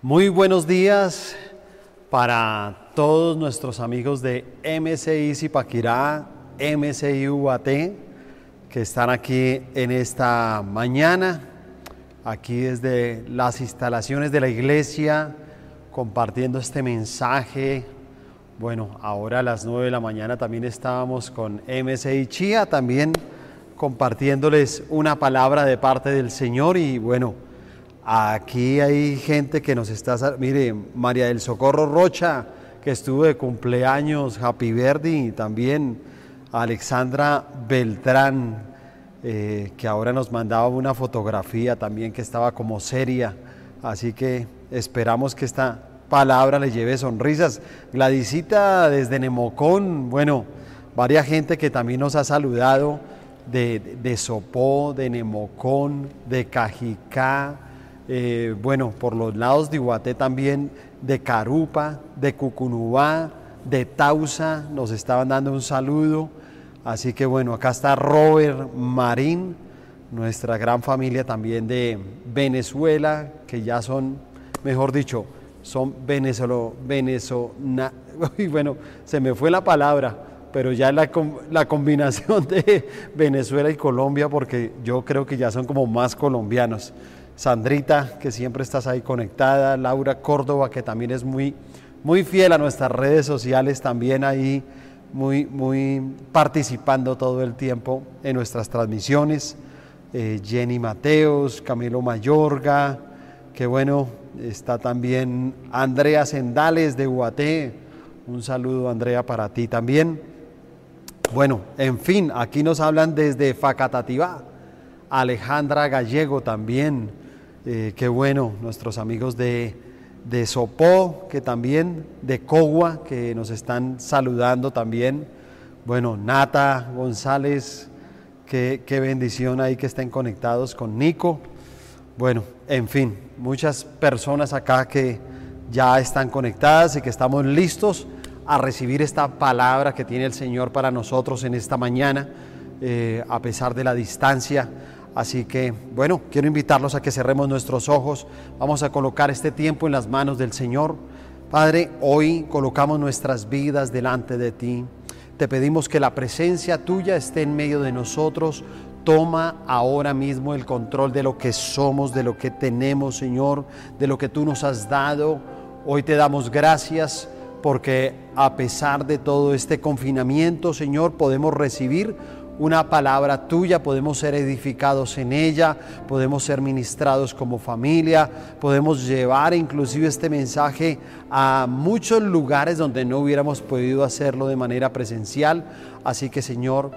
Muy buenos días para todos nuestros amigos de MCI Zipaquirá, MCI UAT, que están aquí en esta mañana, aquí desde las instalaciones de la iglesia, compartiendo este mensaje. Bueno, ahora a las 9 de la mañana también estábamos con MCI Chía, también compartiéndoles una palabra de parte del Señor y bueno, aquí hay gente que nos está, mire, María del Socorro Rocha, que estuvo de cumpleaños, Happy Verdi, también Alexandra Beltrán, eh, que ahora nos mandaba una fotografía también que estaba como seria, así que esperamos que esta palabra le lleve sonrisas. Gladysita desde Nemocón, bueno, varias gente que también nos ha saludado de, Sopó, de Nemocón, de Cajicá, eh, bueno, por los lados de Iguaté también, de Carupa, de Cucunubá, de Tausa, nos estaban dando un saludo. Así que bueno, acá está Robert Marín, nuestra gran familia también de Venezuela, que ya son, mejor dicho, son venezolo, venezolana, y bueno, se me fue la palabra, pero ya la, la combinación de Venezuela y Colombia, porque yo creo que ya son como más colombianos. Sandrita, que siempre estás ahí conectada, Laura Córdoba, que también es muy, muy fiel a nuestras redes sociales, también ahí muy, muy participando todo el tiempo en nuestras transmisiones. Eh, Jenny Mateos, Camilo Mayorga, que bueno, está también Andrea Sendales de Uaté. Un saludo, Andrea, para ti también. Bueno, en fin, aquí nos hablan desde Facatativá. Alejandra Gallego también. Eh, qué bueno, nuestros amigos de, de Sopó, que también, de Cogua, que nos están saludando también. Bueno, Nata González, qué, qué bendición ahí que estén conectados con Nico. Bueno, en fin, muchas personas acá que ya están conectadas y que estamos listos a recibir esta palabra que tiene el Señor para nosotros en esta mañana, eh, a pesar de la distancia. Así que, bueno, quiero invitarlos a que cerremos nuestros ojos. Vamos a colocar este tiempo en las manos del Señor. Padre, hoy colocamos nuestras vidas delante de ti. Te pedimos que la presencia tuya esté en medio de nosotros. Toma ahora mismo el control de lo que somos, de lo que tenemos, Señor, de lo que tú nos has dado. Hoy te damos gracias porque a pesar de todo este confinamiento, Señor, podemos recibir una palabra tuya, podemos ser edificados en ella, podemos ser ministrados como familia, podemos llevar inclusive este mensaje a muchos lugares donde no hubiéramos podido hacerlo de manera presencial. Así que Señor,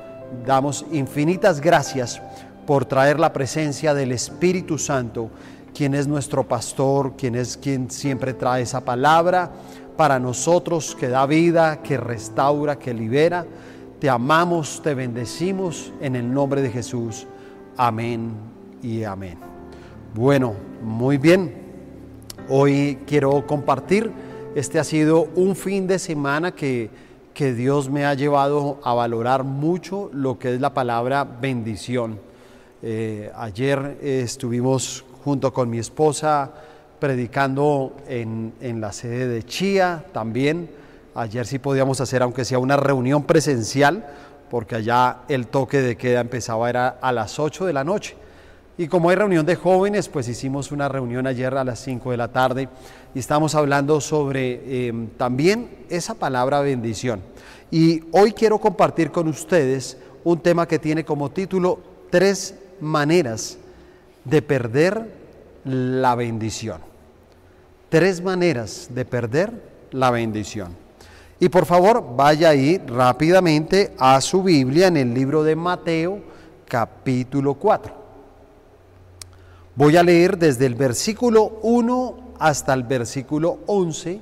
damos infinitas gracias por traer la presencia del Espíritu Santo, quien es nuestro pastor, quien es quien siempre trae esa palabra para nosotros, que da vida, que restaura, que libera. Te amamos, te bendecimos en el nombre de Jesús. Amén y amén. Bueno, muy bien. Hoy quiero compartir, este ha sido un fin de semana que que Dios me ha llevado a valorar mucho lo que es la palabra bendición. Eh, ayer estuvimos junto con mi esposa predicando en, la sede de Chía también. Ayer sí podíamos hacer, aunque sea una reunión presencial, porque allá el toque de queda empezaba era a las 8 de la noche. Y como hay reunión de jóvenes, pues hicimos una reunión ayer a las 5 de la tarde y estamos hablando sobre em, también esa palabra bendición. Y hoy quiero compartir con ustedes un tema que tiene como título Tres maneras de perder la bendición. Tres maneras de perder la bendición. Y por favor, vaya ahí rápidamente a su Biblia en el libro de Mateo, capítulo 4. Voy a leer desde el versículo 1 hasta el versículo 11,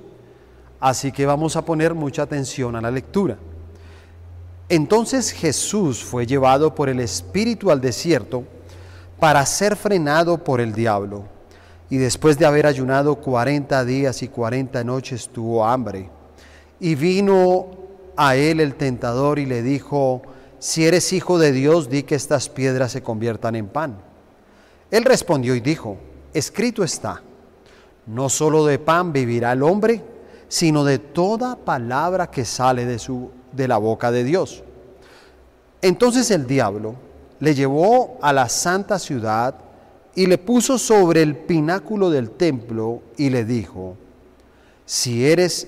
así que vamos a poner mucha atención a la lectura. Entonces Jesús fue llevado por el Espíritu al desierto para ser frenado por el diablo, y después de haber ayunado cuarenta días y cuarenta noches tuvo hambre. Y vino a él el tentador y le dijo, si eres hijo de Dios, di que estas piedras se conviertan en pan. Él respondió y dijo, escrito está no solo de pan vivirá el hombre, sino de toda palabra que sale de, de la boca de Dios. Entonces el diablo le llevó a la santa ciudad y le puso sobre el pináculo del templo y le dijo, si eres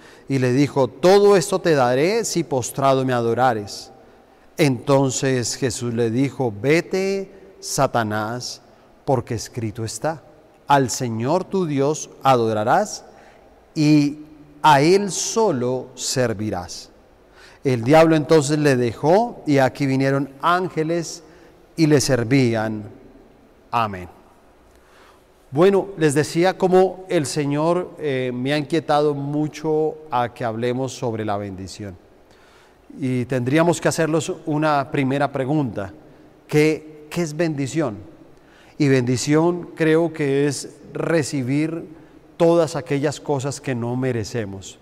Y le dijo, todo esto te daré si postrado me adorares. Entonces Jesús le dijo, vete, Satanás, porque escrito está, al Señor tu Dios adorarás y a Él solo servirás. El diablo entonces le dejó y aquí vinieron ángeles y le servían. Amén. Bueno, les decía cómo el Señor eh, me ha inquietado mucho a que hablemos sobre la bendición. Y tendríamos que hacerlos una primera pregunta. ¿Qué, qué es bendición? Y bendición creo que es recibir todas aquellas cosas que no merecemos.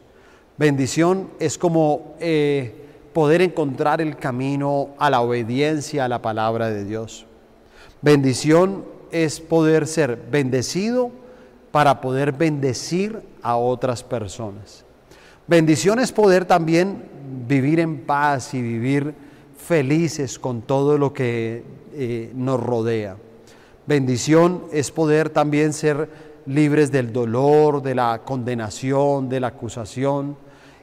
Bendición es como eh, poder encontrar el camino a la obediencia a la palabra de Dios. Bendición es poder ser bendecido para poder bendecir a otras personas. Bendición es poder también vivir en paz y vivir felices con todo lo que eh, nos rodea. Bendición es poder también ser libres del dolor, de la condenación, de la acusación.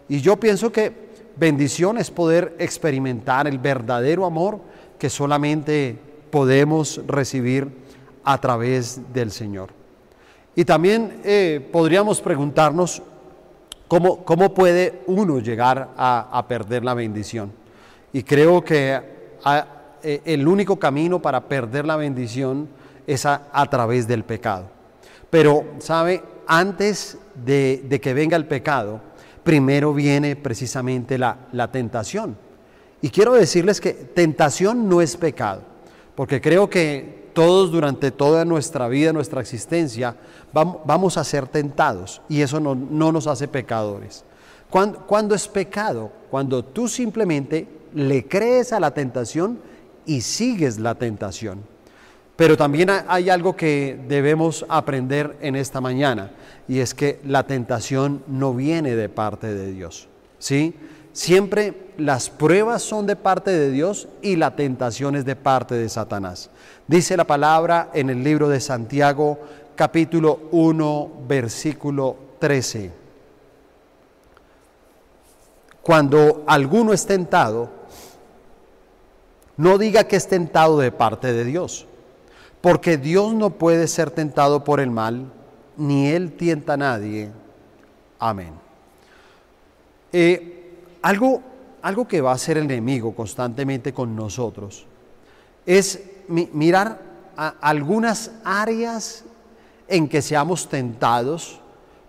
Y yo pienso que bendición es poder experimentar el verdadero amor que solamente podemos recibir a través del Señor. Y también eh, podríamos preguntarnos cómo, cómo, puede uno llegar a, perder la bendición. Y creo que eh, el único camino para perder la bendición es a, través del pecado. Pero, ¿sabe? Antes de, que venga el pecado, primero viene precisamente la, la tentación. Y quiero decirles que tentación no es pecado, porque creo que todos durante toda nuestra vida, nuestra existencia, vamos a ser tentados y eso no, nos hace pecadores. ¿Cuándo, es pecado? Cuando tú simplemente le crees a la tentación y sigues la tentación. Pero también hay algo que debemos aprender en esta mañana y es que la tentación no viene de parte de Dios. ¿Sí? Siempre las pruebas son de parte de Dios y la tentación es de parte de Satanás. Dice la palabra en el libro de Santiago capítulo 1 versículo 13. Cuando alguno es tentado, no diga que es tentado de parte de Dios porque Dios no puede ser tentado por el mal, ni Él tienta a nadie. Amén. Eh, algo, algo que va a hacer el enemigo constantemente con nosotros es mirar algunas áreas en que seamos tentados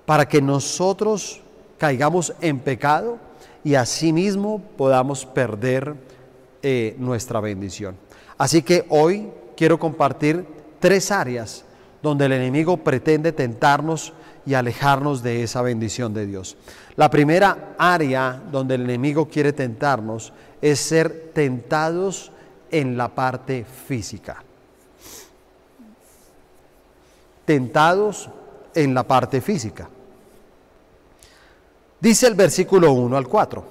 para que nosotros caigamos en pecado y asimismo podamos perder eh, nuestra bendición. Así que hoy quiero compartir tres áreas donde el enemigo pretende tentarnos y alejarnos de esa bendición de Dios. La primera área donde el enemigo quiere tentarnos es ser tentados en la parte física. Tentados en la parte física. Dice el versículo 1 al 4.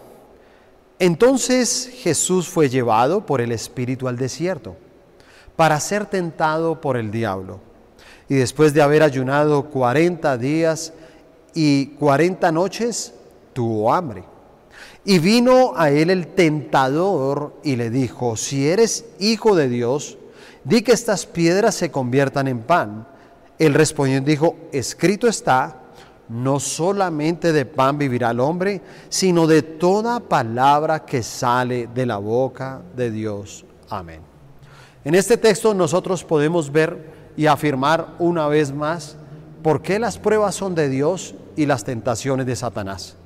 Entonces Jesús fue llevado por el Espíritu al desierto para ser tentado por el diablo. Y después de haber ayunado 40 días y 40 noches, tuvo hambre. Y vino a él el tentador y le dijo, si eres hijo de Dios, di que estas piedras se conviertan en pan. Él respondió dijo, escrito está, no solamente de pan vivirá el hombre, sino de toda palabra que sale de la boca de Dios. Amén. En este texto nosotros podemos ver y afirmar una vez más por qué las pruebas son de Dios y las tentaciones de Satanás.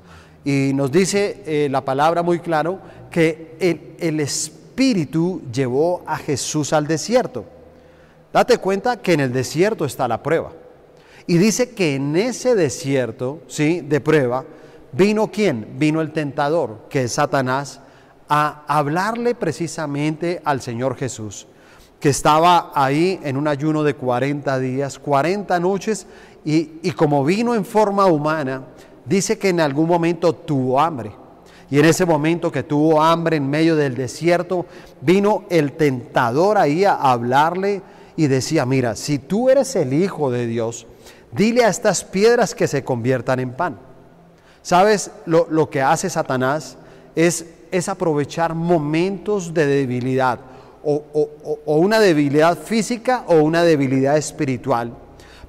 Y nos dice eh, la palabra muy claro que el, el Espíritu llevó a Jesús al desierto. Date cuenta que en el desierto está la prueba. Y dice que en ese desierto, ¿sí? De prueba, vino quién? Vino el tentador, que es Satanás, a hablarle precisamente al Señor Jesús, que estaba ahí en un ayuno de 40 días, 40 noches, y, como vino en forma humana, dice que en algún momento tuvo hambre. Y en ese momento que tuvo hambre en medio del desierto, vino el tentador ahí a hablarle y decía, mira, si tú eres el Hijo de Dios, dile a estas piedras que se conviertan en pan. ¿Sabes? Lo, que hace Satanás es, aprovechar momentos de debilidad, o una debilidad física o una debilidad espiritual,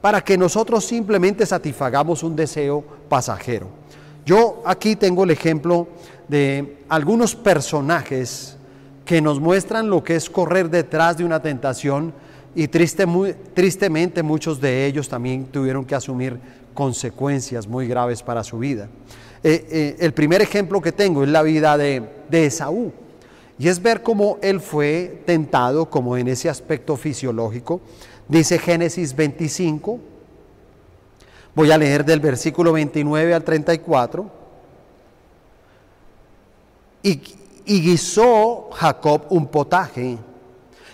para que nosotros simplemente satisfagamos un deseo pasajero. Yo aquí tengo el ejemplo de algunos personajes que nos muestran lo que es correr detrás de una tentación y triste, muy, tristemente muchos de ellos también tuvieron que asumir consecuencias muy graves para su vida. Eh, eh, el primer ejemplo que tengo es la vida de, de Esaú. Y es ver cómo él fue tentado, como en ese aspecto fisiológico. Dice Génesis 25. Voy a leer del versículo 29 al 34. Y, y guisó Jacob un potaje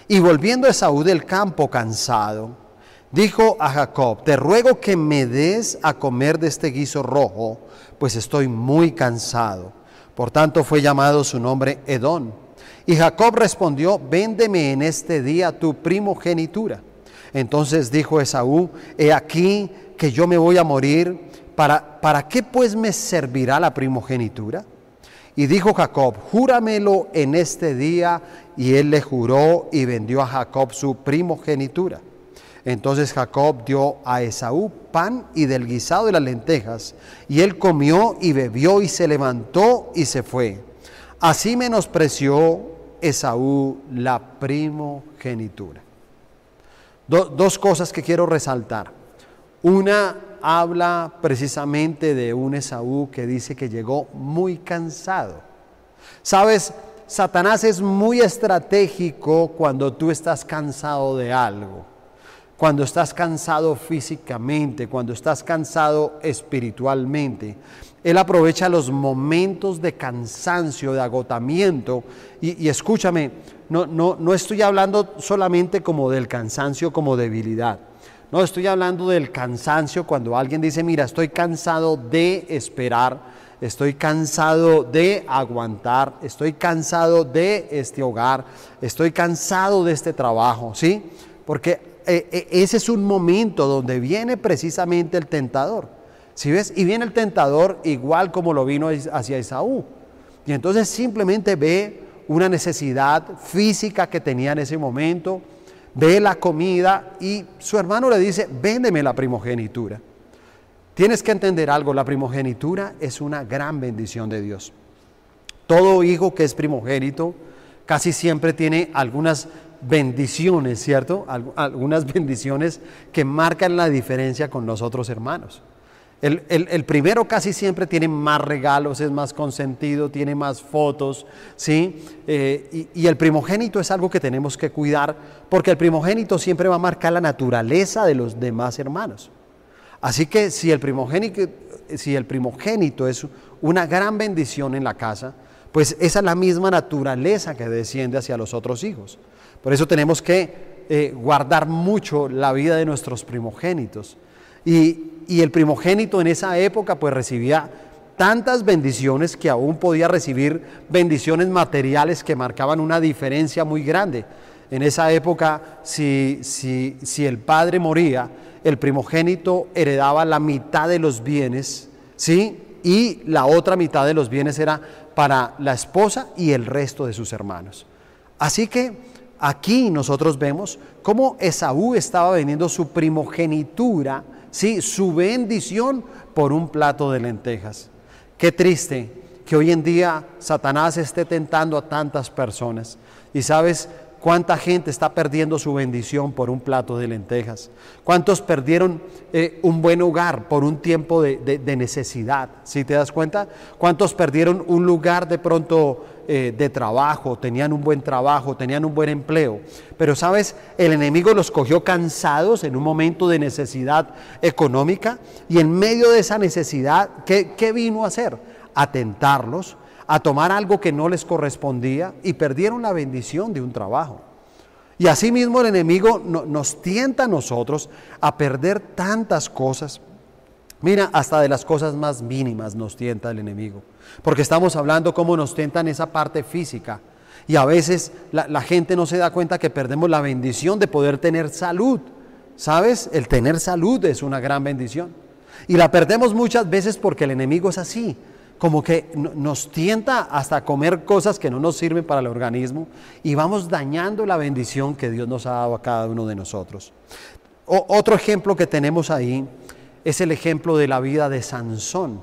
y volviendo Esaú del campo cansado, dijo a Jacob, te ruego que me des a comer de este guiso rojo, pues estoy muy cansado. Por tanto fue llamado su nombre Edón. Y Jacob respondió, véndeme en este día tu primogenitura. Entonces dijo Esaú, he aquí que yo me voy a morir, ¿para, ¿para qué pues me servirá la primogenitura? Y dijo Jacob, júramelo en este día. Y él le juró y vendió a Jacob su primogenitura. Entonces Jacob dio a Esaú pan y del guisado de las lentejas. Y él comió y bebió y se levantó y se fue. Así menospreció Esaú la primogenitura. Dos cosas que quiero resaltar. Una habla precisamente de un Esaú que dice que llegó muy cansado. Sabes, Satanás es muy estratégico cuando tú estás cansado de algo, cuando estás cansado físicamente, cuando estás cansado espiritualmente. Él aprovecha los momentos de cansancio, de agotamiento. Y, escúchame, no, no, no estoy hablando solamente como del cansancio como debilidad. No, estoy hablando del cansancio cuando alguien dice, mira, estoy cansado de esperar, estoy cansado de aguantar, estoy cansado de este hogar, estoy cansado de este trabajo, ¿sí? Porque eh, eh, ese es un momento donde viene precisamente el tentador, ¿sí ves? Y viene el tentador igual como lo vino hacia Esaú. Y entonces simplemente ve una necesidad física que tenía en ese momento, ve la comida y su hermano le dice, véndeme la primogenitura. Tienes que entender algo, la primogenitura es una gran bendición de Dios. Todo hijo que es primogénito casi siempre tiene algunas bendiciones, ¿cierto? Algunas bendiciones que marcan la diferencia con los otros hermanos. El, primero casi siempre tiene más regalos, es más consentido, tiene más fotos, ¿sí? Eh, y, el primogénito es algo que tenemos que cuidar porque el primogénito siempre va a marcar la naturaleza de los demás hermanos. Así que si el primogénito, si el primogénito es una gran bendición en la casa, pues esa es la misma naturaleza que desciende hacia los otros hijos. Por eso tenemos que eh, guardar mucho la vida de nuestros primogénitos. Y, y el primogénito en esa época pues recibía tantas bendiciones que aún podía recibir bendiciones materiales que marcaban una diferencia muy grande. En esa época, si, si, si el padre moría, el primogénito heredaba la mitad de los bienes, ¿sí? Y la otra mitad de los bienes era para la esposa y el resto de sus hermanos. Así que aquí nosotros vemos cómo Esaú estaba vendiendo su primogenitura sí, su bendición por un plato de lentejas. Qué triste que hoy en día Satanás esté tentando a tantas personas. Y sabes, ¿Cuánta gente está perdiendo su bendición por un plato de lentejas? ¿Cuántos perdieron eh, un buen hogar por un tiempo de, necesidad? ¿Sí te das cuenta? ¿Cuántos perdieron un lugar de pronto eh, de trabajo? Tenían un buen trabajo, tenían un buen empleo. Pero sabes, el enemigo los cogió cansados en un momento de necesidad económica y en medio de esa necesidad, ¿qué, qué vino a hacer? A tentarlos a tomar algo que no les correspondía y perdieron la bendición de un trabajo. Y asimismo el enemigo nos tienta a nosotros a perder tantas cosas. Mira, hasta de las cosas más mínimas nos tienta el enemigo. Porque estamos hablando cómo nos tientan esa parte física. Y a veces la gente no se da cuenta que perdemos la bendición de poder tener salud. ¿Sabes? El tener salud es una gran bendición. Y la perdemos muchas veces porque el enemigo es así como que nos tienta hasta comer cosas que no nos sirven para el organismo y vamos dañando la bendición que Dios nos ha dado a cada uno de nosotros. otro ejemplo que tenemos ahí es el ejemplo de la vida de Sansón.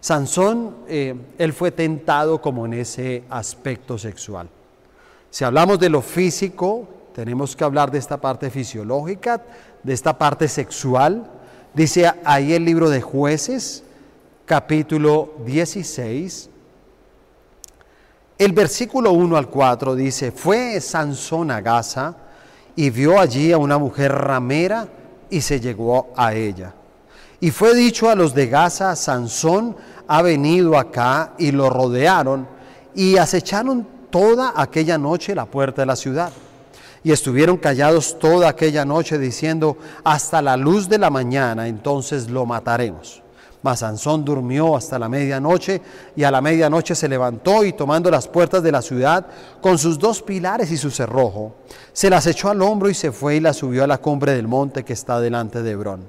Sansón, eh, él fue tentado como en ese aspecto sexual. Si hablamos de lo físico, tenemos que hablar de esta parte fisiológica, de esta parte sexual. Dice ahí el libro de jueces, capítulo 16, el versículo 1 al 4 dice, fue Sansón a Gaza y vio allí a una mujer ramera y se llegó a ella. Y fue dicho a los de Gaza, Sansón ha venido acá y lo rodearon y acecharon toda aquella noche la puerta de la ciudad. Y estuvieron callados toda aquella noche diciendo, hasta la luz de la mañana, entonces lo mataremos. Mas Sansón durmió hasta la medianoche y a la medianoche se levantó y tomando las puertas de la ciudad con sus dos pilares y su cerrojo, se las echó al hombro y se fue y las subió a la cumbre del monte que está delante de Hebrón.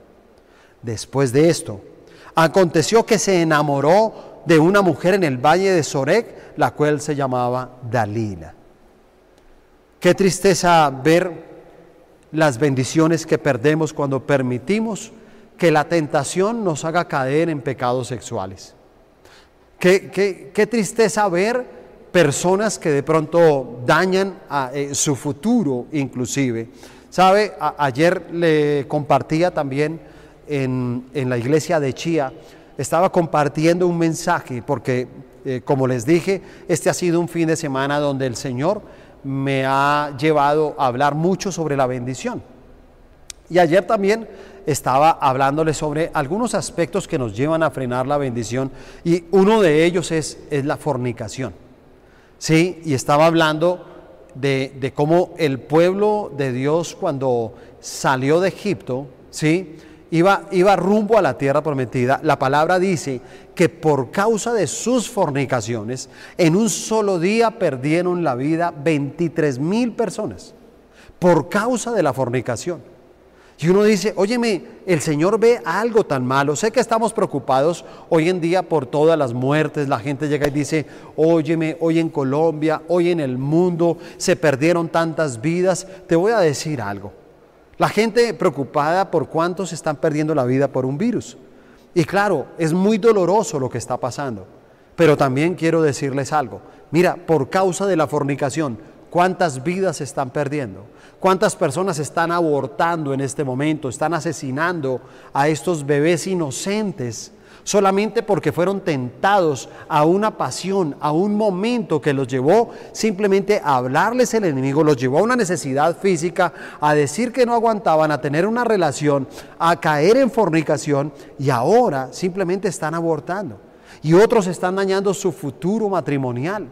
Después de esto, aconteció que se enamoró de una mujer en el valle de Sorek, la cual se llamaba Dalila. Qué tristeza ver las bendiciones que perdemos cuando permitimos que la tentación nos haga caer en pecados sexuales. Qué, tristeza ver personas que de pronto dañan a, eh, su futuro inclusive. Sabe, ayer le compartía también en, la iglesia de Chía, estaba compartiendo un mensaje porque, eh, como les dije, este ha sido un fin de semana donde el Señor me ha llevado a hablar mucho sobre la bendición. Y ayer también estaba hablándole sobre algunos aspectos que nos llevan a frenar la bendición y uno de ellos es, es la fornicación. Sí, y estaba hablando de, de, cómo el pueblo de Dios cuando salió de Egipto, sí, iba, iba rumbo a la tierra prometida. La palabra dice que por causa de sus fornicaciones, en un solo día perdieron la vida 23 mil personas por causa de la fornicación. Y uno dice, óyeme, el Señor ve algo tan malo. Sé que estamos preocupados hoy en día por todas las muertes. La gente llega y dice, óyeme, hoy en Colombia, hoy en el mundo se perdieron tantas vidas. Te voy a decir algo. La gente preocupada por cuántos están perdiendo la vida por un virus. Y claro, es muy doloroso lo que está pasando. Pero también quiero decirles algo. Mira, por causa de la fornicación, ¿cuántas vidas se están perdiendo? ¿Cuántas personas están abortando en este momento? Están asesinando a estos bebés inocentes solamente porque fueron tentados a una pasión, a un momento que los llevó simplemente a hablarles el enemigo, los llevó a una necesidad física, a decir que no aguantaban, a tener una relación, a caer en fornicación y ahora simplemente están abortando. Y otros están dañando su futuro matrimonial,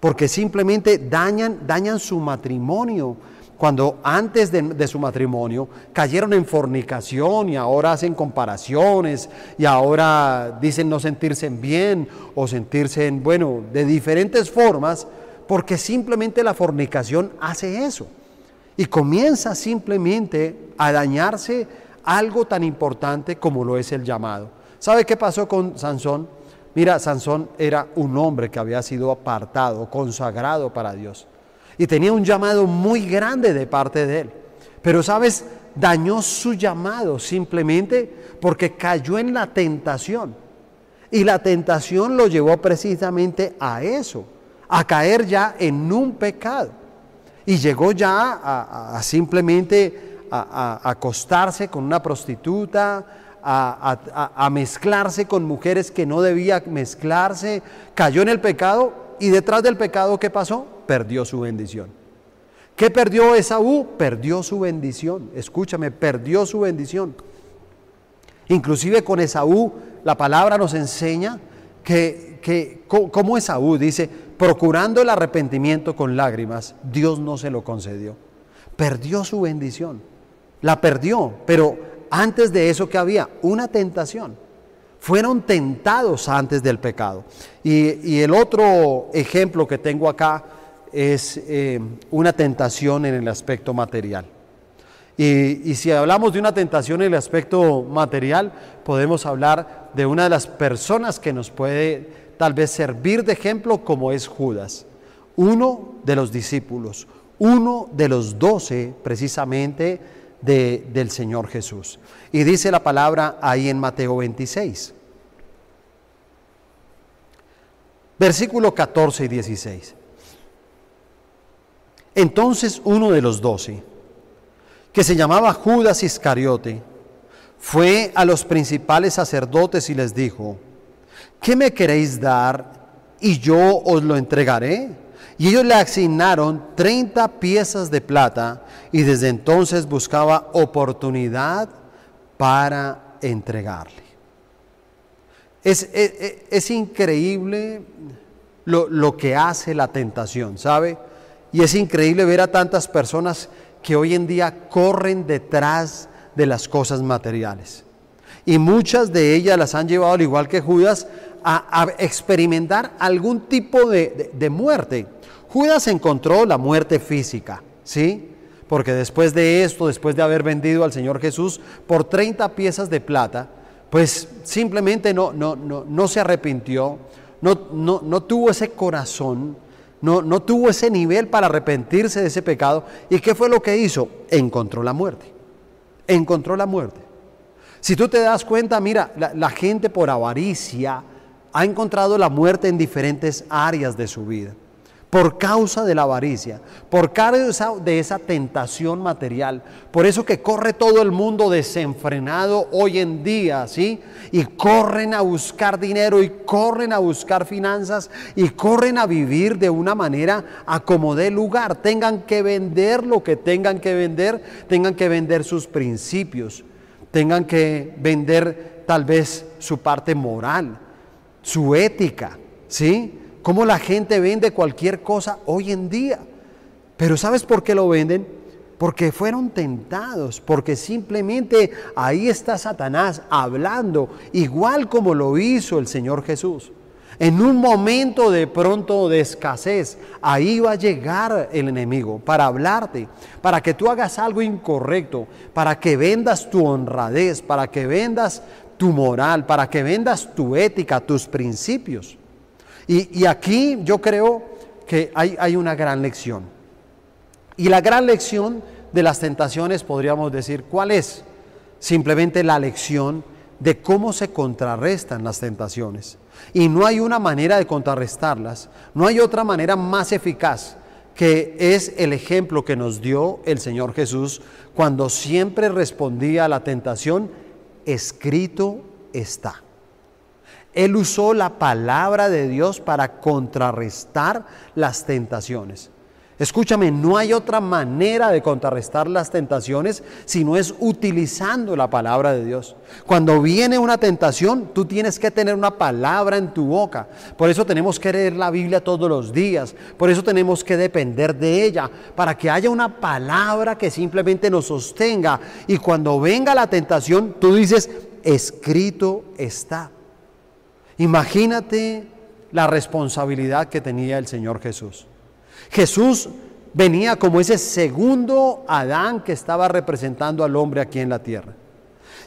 porque simplemente dañan, dañan su matrimonio cuando antes de, su matrimonio cayeron en fornicación y ahora hacen comparaciones y ahora dicen no sentirse bien o sentirse en, bueno, de diferentes formas, porque simplemente la fornicación hace eso. Y comienza simplemente a dañarse algo tan importante como lo es el llamado. ¿Sabe qué pasó con Sansón? Mira, Sansón era un hombre que había sido apartado, consagrado para Dios y tenía un llamado muy grande de parte de él. Pero sabes, dañó su llamado simplemente porque cayó en la tentación. Y la tentación lo llevó precisamente a eso, a caer ya en un pecado. Y llegó ya a, simplemente a, acostarse con una prostituta, a, mezclarse con mujeres que no debía mezclarse, cayó en el pecado y detrás del pecado, ¿qué pasó? Perdió su bendición. ¿Qué perdió Esaú? Perdió su bendición. Escúchame, perdió su bendición. Inclusive con Esaú, la palabra nos enseña que, que como Esaú dice, procurando el arrepentimiento con lágrimas, Dios no se lo concedió. Perdió su bendición. La perdió, pero antes de eso que había una tentación. Fueron tentados antes del pecado. Y, el otro ejemplo que tengo acá es eh, una tentación en el aspecto material. Y, y, si hablamos de una tentación en el aspecto material, podemos hablar de una de las personas que nos puede tal vez servir de ejemplo como es Judas, uno de los discípulos, uno de los doce precisamente del Señor Jesús. Y dice la palabra ahí en Mateo 26, versículo 14 y 16. Entonces uno de los doce, que se llamaba Judas Iscariote, fue a los principales sacerdotes y les dijo, ¿qué me queréis dar y yo os lo entregaré? Y ellos le asignaron 30 piezas de plata y desde entonces buscaba oportunidad para entregarle. Es, es, increíble lo, lo que hace la tentación, ¿sabe? Y es increíble ver a tantas personas que hoy en día corren detrás de las cosas materiales. Y muchas de ellas las han llevado, al igual que Judas, a, experimentar algún tipo de, muerte. Judas encontró la muerte física, ¿sí? Porque después de esto, después de haber vendido al Señor Jesús por 30 piezas de plata, pues simplemente no, no, no, no se arrepintió, no, no, no tuvo ese corazón, no, no tuvo ese nivel para arrepentirse de ese pecado. ¿Y qué fue lo que hizo? Encontró la muerte. Encontró la muerte. Si tú te das cuenta, mira, la gente por avaricia, ha encontrado la muerte en diferentes áreas de su vida. Por causa de la avaricia, por causa de esa tentación material. Por eso que corre todo el mundo desenfrenado hoy en día, ¿sí? Y corren a buscar dinero y corren a buscar finanzas y corren a vivir de una manera a como dé lugar. Tengan que vender lo que tengan que vender, tengan que vender sus principios, tengan que vender tal vez su parte moral su ética, ¿sí? Cómo la gente vende cualquier cosa hoy en día. Pero ¿sabes por qué lo venden? Porque fueron tentados, porque simplemente ahí está Satanás hablando, igual como lo hizo el Señor Jesús. En un momento de pronto de escasez, ahí va a llegar el enemigo para hablarte, para que tú hagas algo incorrecto, para que vendas tu honradez, para que vendas tu moral, para que vendas tu ética, tus principios. Y, aquí yo creo que hay, hay una gran lección. Y la gran lección de las tentaciones, podríamos decir, ¿cuál es? Simplemente la lección de cómo se contrarrestan las tentaciones. Y no hay una manera de contrarrestarlas, no hay otra manera más eficaz que es el ejemplo que nos dio el Señor Jesús cuando siempre respondía a la tentación escrito está. Él usó la palabra de Dios para contrarrestar las tentaciones. Escúchame, no hay otra manera de contrarrestar las tentaciones si no es utilizando la palabra de Dios. Cuando viene una tentación, tú tienes que tener una palabra en tu boca. Por eso tenemos que leer la Biblia todos los días. Por eso tenemos que depender de ella, para que haya una palabra que simplemente nos sostenga. Y cuando venga la tentación, tú dices, escrito está. Imagínate la responsabilidad que tenía el Señor Jesús. Jesús venía como ese segundo Adán que estaba representando al hombre aquí en la tierra.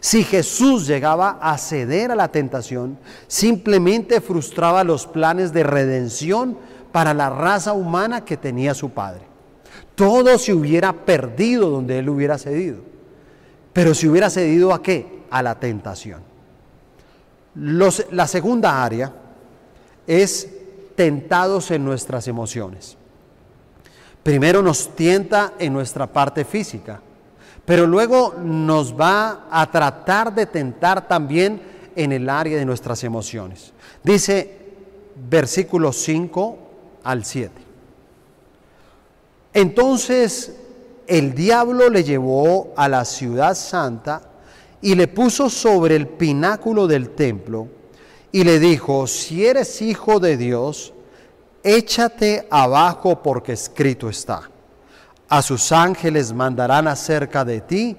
Si Jesús llegaba a ceder a la tentación, simplemente frustraba los planes de redención para la raza humana que tenía su Padre. Todo se hubiera perdido donde Él hubiera cedido. Pero si hubiera cedido a qué? A la tentación. La segunda área es tentados en nuestras emociones. Primero nos tienta en nuestra parte física, pero luego nos va a tratar de tentar también en el área de nuestras emociones. Dice versículo 5 al 7. Entonces el diablo le llevó a la ciudad santa y le puso sobre el pináculo del templo y le dijo, si eres hijo de Dios, échate abajo porque escrito está. A sus ángeles mandarán acerca de ti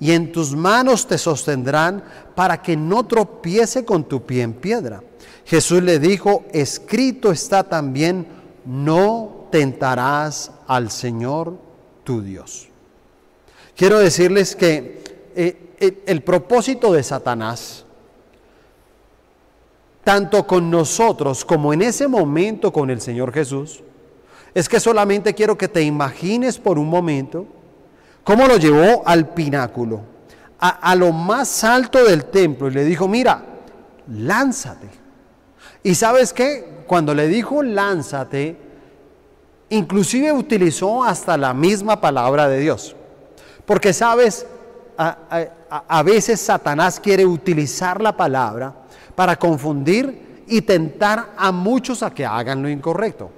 y en tus manos te sostendrán para que no tropiece con tu pie en piedra. Jesús le dijo, escrito está también, no tentarás al Señor tu Dios. Quiero decirles que eh, el propósito de Satanás, tanto con nosotros como en ese momento con el Señor Jesús, es que solamente quiero que te imagines por un momento cómo lo llevó al pináculo, a, lo más alto del templo, y le dijo, mira, lánzate. Y sabes qué, cuando le dijo lánzate, Inclusive utilizó hasta la misma palabra de Dios. Porque sabes, a, veces Satanás quiere utilizar la palabra para confundir y tentar a muchos a que hagan lo incorrecto.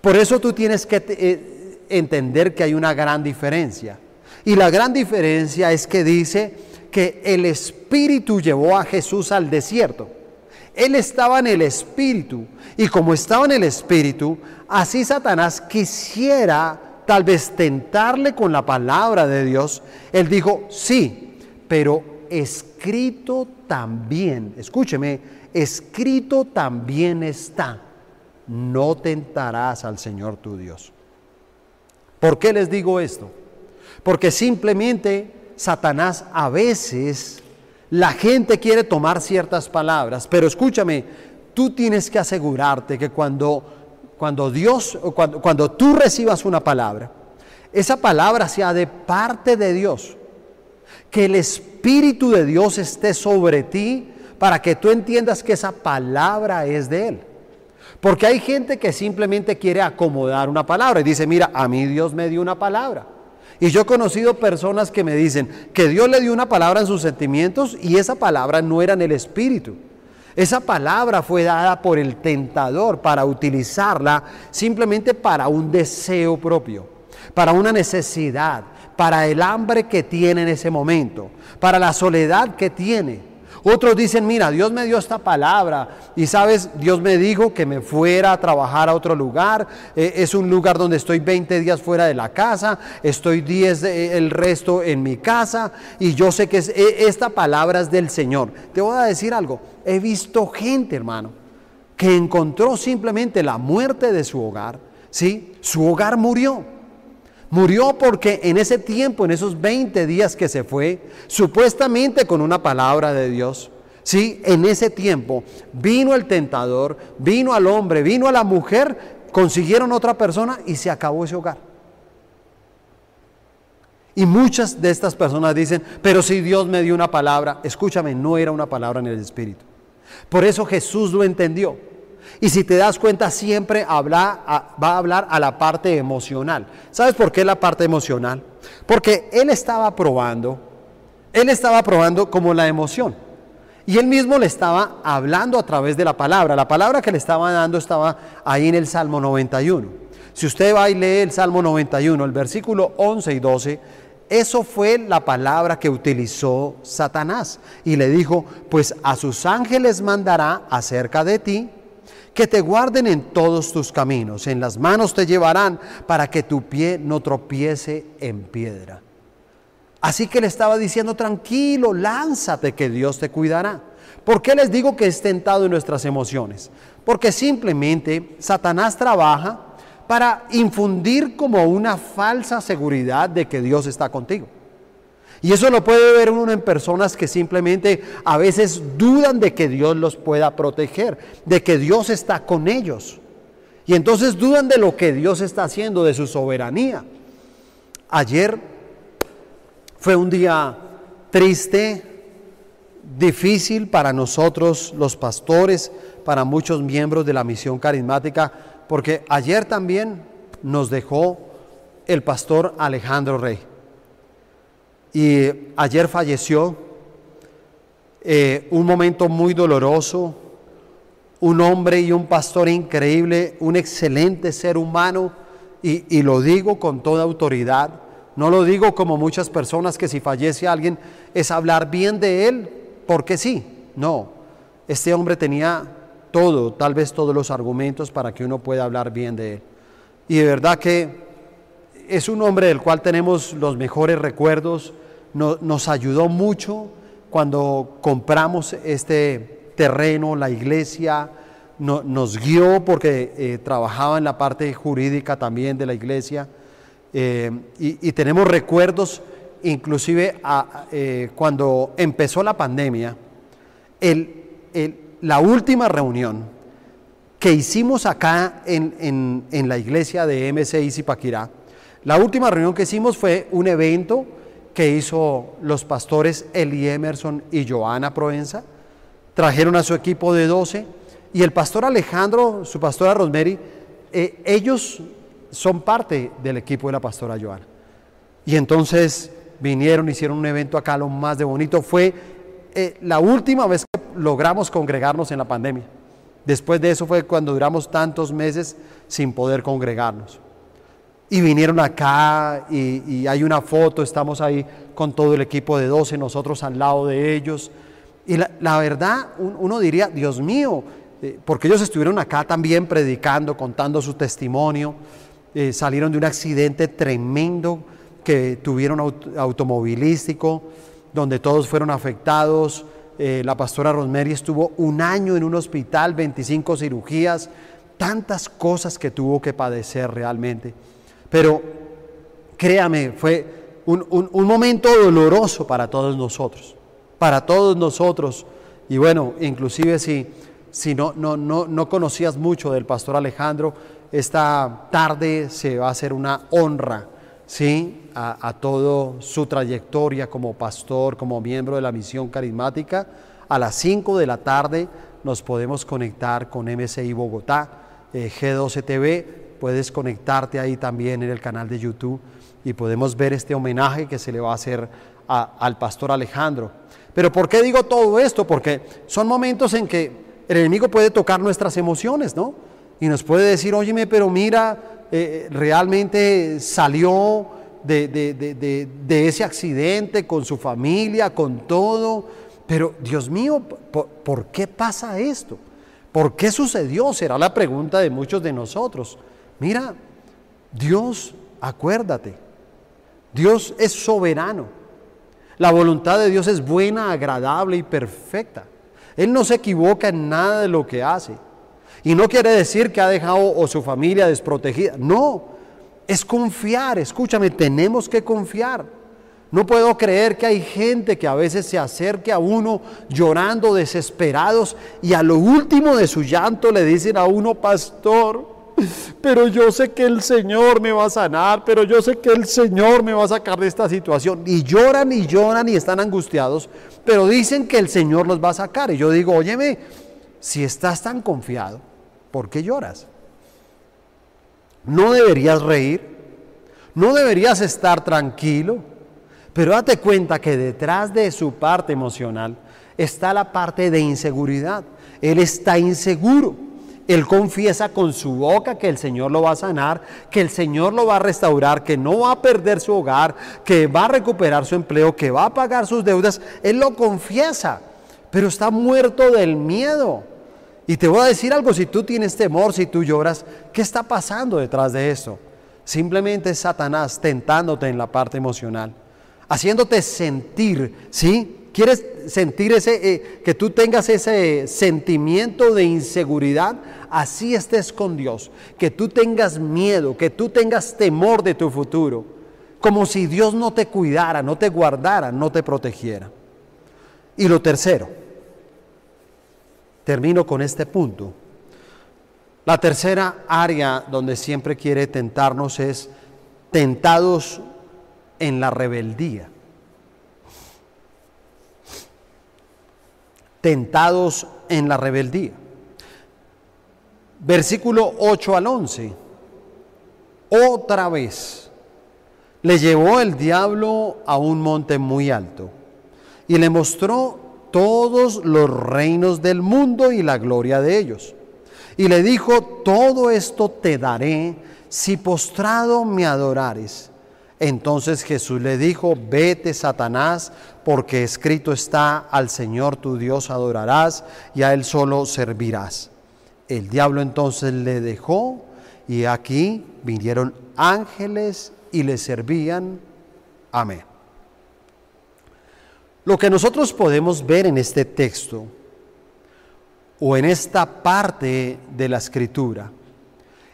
Por eso tú tienes que eh, entender que hay una gran diferencia. Y la gran diferencia es que dice que el Espíritu llevó a Jesús al desierto. Él estaba en el Espíritu. Y como estaba en el Espíritu, así Satanás quisiera tal vez tentarle con la palabra de Dios. Él dijo, sí, pero escrito también, escúcheme, escrito también está, no tentarás al Señor tu Dios. ¿Por qué les digo esto? Porque simplemente Satanás a veces la gente quiere tomar ciertas palabras, pero escúchame, tú tienes que asegurarte que cuando, cuando Dios, cuando, cuando tú recibas una palabra, esa palabra sea de parte de Dios, que el Espíritu de Dios esté sobre ti para que tú entiendas que esa palabra es de Él. Porque hay gente que simplemente quiere acomodar una palabra y dice, mira, a mí Dios me dio una palabra. Y yo he conocido personas que me dicen que Dios le dio una palabra en sus sentimientos y esa palabra no era en el espíritu. Esa palabra fue dada por el tentador para utilizarla simplemente para un deseo propio, para una necesidad, para el hambre que tiene en ese momento, para la soledad que tiene. Otros dicen, mira, Dios me dio esta palabra y sabes, Dios me dijo que me fuera a trabajar a otro lugar. Eh, es un lugar donde estoy 20 días fuera de la casa, estoy 10 el resto en mi casa y yo sé que e, esta palabra es del Señor. Te voy a decir algo, he visto gente, hermano, que encontró simplemente la muerte de su hogar, ¿sí? Su hogar murió. Murió porque en ese tiempo, en esos 20 días que se fue, supuestamente con una palabra de Dios, ¿sí? En ese tiempo vino el tentador, vino al hombre, vino a la mujer, consiguieron otra persona y se acabó ese hogar. Y muchas de estas personas dicen, pero si Dios me dio una palabra, escúchame, no era una palabra en el Espíritu. Por eso Jesús lo entendió. Y si te das cuenta, siempre va a hablar a la parte emocional. ¿Sabes por qué la parte emocional? Porque él estaba probando, él estaba probando como la emoción. Y él mismo le estaba hablando a través de la palabra. La palabra que le estaba dando estaba ahí en el Salmo 91. Si usted va y lee el Salmo 91, el versículo 11 y 12, eso fue la palabra que utilizó Satanás. Y le dijo, pues a sus ángeles mandará acerca de ti que te guarden en todos tus caminos, en las manos te llevarán para que tu pie no tropiece en piedra. Así que le estaba diciendo, tranquilo, lánzate que Dios te cuidará. ¿Por qué les digo que es tentado en nuestras emociones? Porque simplemente Satanás trabaja para infundir como una falsa seguridad de que Dios está contigo. Y eso lo puede ver uno en personas que simplemente a veces dudan de que Dios los pueda proteger, de que Dios está con ellos. Y entonces dudan de lo que Dios está haciendo, de su soberanía. Ayer fue un día triste, difícil para nosotros los pastores, para muchos miembros de la misión carismática, porque ayer también nos dejó el pastor Alejandro Rey. Y ayer falleció, eh, un momento muy doloroso, un hombre y un pastor increíble, un excelente ser humano, y, y lo digo con toda autoridad, no lo digo como muchas personas que si fallece alguien es hablar bien de él, porque sí, no, este hombre tenía todo, tal vez todos los argumentos para que uno pueda hablar bien de él. Y de verdad que es un hombre del cual tenemos los mejores recuerdos, nos ayudó mucho cuando compramos este terreno, la iglesia, nos guió porque eh, trabajaba en la parte jurídica también de la iglesia eh, y, tenemos recuerdos inclusive eh, cuando empezó la pandemia, la última reunión que hicimos acá en, la iglesia de MCI Zipaquirá, la última reunión que hicimos fue un evento que hizo los pastores Eli Emerson y Joana Provenza. Trajeron a su equipo de 12 y el pastor Alejandro, su pastora Rosemary, eh, ellos son parte del equipo de la pastora Joana. Y entonces vinieron, hicieron un evento acá, lo más de bonito. Fue eh, la última vez que logramos congregarnos en la pandemia. Después de eso fue cuando duramos tantos meses sin poder congregarnos. Y vinieron acá y, hay una foto, estamos ahí con todo el equipo de 12, nosotros al lado de ellos. Y la, verdad, uno diría, Dios mío, eh, porque ellos estuvieron acá también predicando, contando su testimonio, eh, salieron de un accidente tremendo que tuvieron automovilístico, donde todos fueron afectados. Eh, la pastora Rosemary estuvo un año en un hospital, 25 cirugías, tantas cosas que tuvo que padecer realmente. Pero créame, fue un, momento doloroso para todos nosotros, para todos nosotros. Y bueno, inclusive si, si no, no, no, no conocías mucho del pastor Alejandro, esta tarde se va a hacer una honra ¿sí? a, a toda su trayectoria como pastor, como miembro de la misión carismática. A las 5 de la tarde nos podemos conectar con MCI Bogotá, eh, G12 TV, puedes conectarte ahí también en el canal de YouTube y podemos ver este homenaje que se le va a hacer al pastor Alejandro. Pero ¿por qué digo todo esto? Porque son momentos en que el enemigo puede tocar nuestras emociones, ¿no? Y nos puede decir, óyeme, pero mira, eh, realmente salió de, de, ese accidente con su familia, con todo. Pero Dios mío, ¿por qué pasa esto? ¿Por qué sucedió? Será la pregunta de muchos de nosotros. Mira, Dios, acuérdate, Dios es soberano. La voluntad de Dios es buena, agradable y perfecta. Él no se equivoca en nada de lo que hace. Y no quiere decir que ha dejado o su familia desprotegida. No, es confiar. Escúchame, tenemos que confiar. No puedo creer que hay gente que a veces se acerque a uno llorando, desesperados, y a lo último de su llanto le dicen a uno, pastor, pero yo sé que el Señor me va a sanar, pero yo sé que el Señor me va a sacar de esta situación. Y lloran y lloran y están angustiados, pero dicen que el Señor los va a sacar. Y yo digo, óyeme, si estás tan confiado, ¿por qué lloras? No deberías reír, no deberías estar tranquilo, pero date cuenta que detrás de su parte emocional está la parte de inseguridad. Él está inseguro. Él confiesa con su boca que el Señor lo va a sanar, que el Señor lo va a restaurar, que no va a perder su hogar, que va a recuperar su empleo, que va a pagar sus deudas. Él lo confiesa, pero está muerto del miedo. Y te voy a decir algo, si tú tienes temor, si tú lloras, ¿qué está pasando detrás de esto? Simplemente es Satanás tentándote en la parte emocional, haciéndote sentir, ¿sí? ¿Quieres sentir ese, eh, que tú tengas ese sentimiento de inseguridad? Así estés con Dios. Que tú tengas miedo, que tú tengas temor de tu futuro. Como si Dios no te cuidara, no te guardara, no te protegiera. Y lo tercero, termino con este punto. La tercera área donde siempre quiere tentarnos es tentados en la rebeldía. Tentados en la rebeldía. Versículo 8 al 11. Otra vez le llevó el diablo a un monte muy alto y le mostró todos los reinos del mundo y la gloria de ellos. Y le dijo, todo esto te daré si postrado me adorares. Entonces Jesús le dijo, vete Satanás, porque escrito está, al Señor tu Dios adorarás y a Él solo servirás. El diablo entonces le dejó y aquí vinieron ángeles y le servían. Amén. Lo que nosotros podemos ver en este texto o en esta parte de la escritura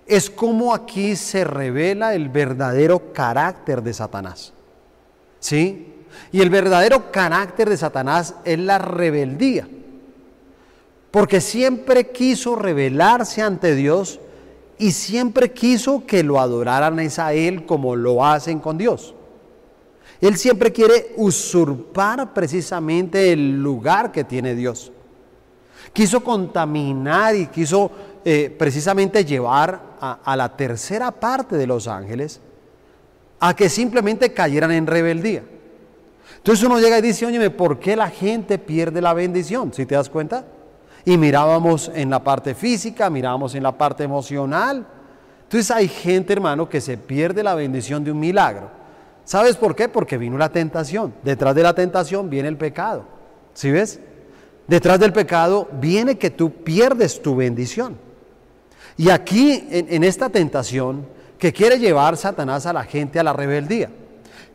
es cómo aquí se revela el verdadero carácter de Satanás. ¿Sí? Y el verdadero carácter de Satanás es la rebeldía. Porque siempre quiso rebelarse ante Dios y siempre quiso que lo adoraran a Él como lo hacen con Dios. Él siempre quiere usurpar precisamente el lugar que tiene Dios. Quiso contaminar y quiso eh, precisamente llevar a, la tercera parte de los ángeles a que simplemente cayeran en rebeldía. Entonces uno llega y dice, oye, ¿por qué la gente pierde la bendición? ¿Si te das cuenta? Y mirábamos en la parte física, mirábamos en la parte emocional. Entonces hay gente, hermano, que se pierde la bendición de un milagro ¿Sabes por qué? Porque vino la tentación. Detrás de la tentación viene el pecado. ¿Sí ves? Detrás del pecado viene que tú pierdes tu bendición. Y aquí, en, esta tentación, que quiere llevar Satanás a la gente a la rebeldía.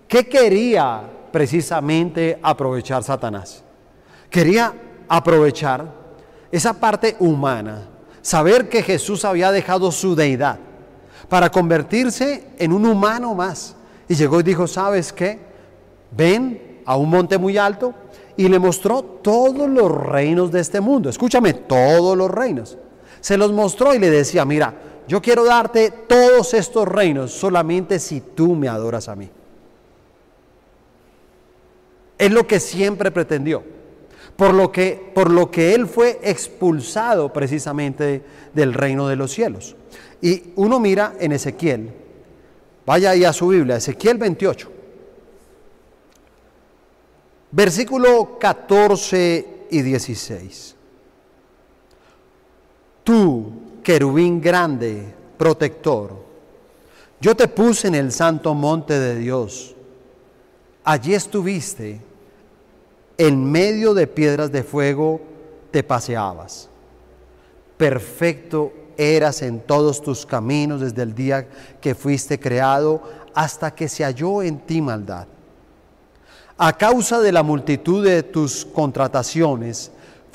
¿Qué quería precisamente aprovechar Satanás? Quería aprovechar esa parte humana, saber que Jesús había dejado su deidad para convertirse en un humano más y llegó y dijo, ¿sabes qué? Ven a un monte muy alto y le mostró todos los reinos de este mundo. Escúchame, todos los reinos. Se los mostró y le decía, mira, yo quiero darte todos estos reinos solamente si tú me adoras a mí. Es lo que siempre pretendió. Por lo que, por lo que él fue expulsado precisamente del reino de los cielos. Y uno mira en Ezequiel Vaya ahí a su Biblia, Ezequiel 28. Versículo 14 y 16. Tú, querubín grande, protector, yo te puse en el santo monte de Dios. Allí estuviste, en medio de piedras de fuego te paseabas. Perfecto eras en todos tus caminos desde el día que fuiste creado hasta que se halló en ti maldad. A causa de la multitud de tus contrataciones,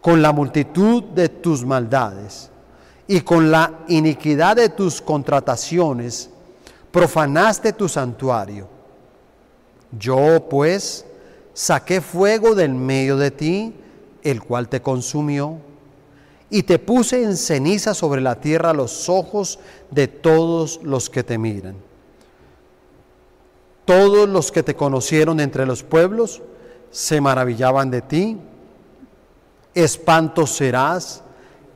Con la multitud de tus maldades y con la iniquidad de tus contrataciones, profanaste tu santuario. Yo pues saqué fuego del medio de ti, el cual te consumió y te puse en ceniza sobre la tierra los ojos de todos los que te miran. Todos los que te conocieron entre los pueblos se maravillaban de ti. Espanto serás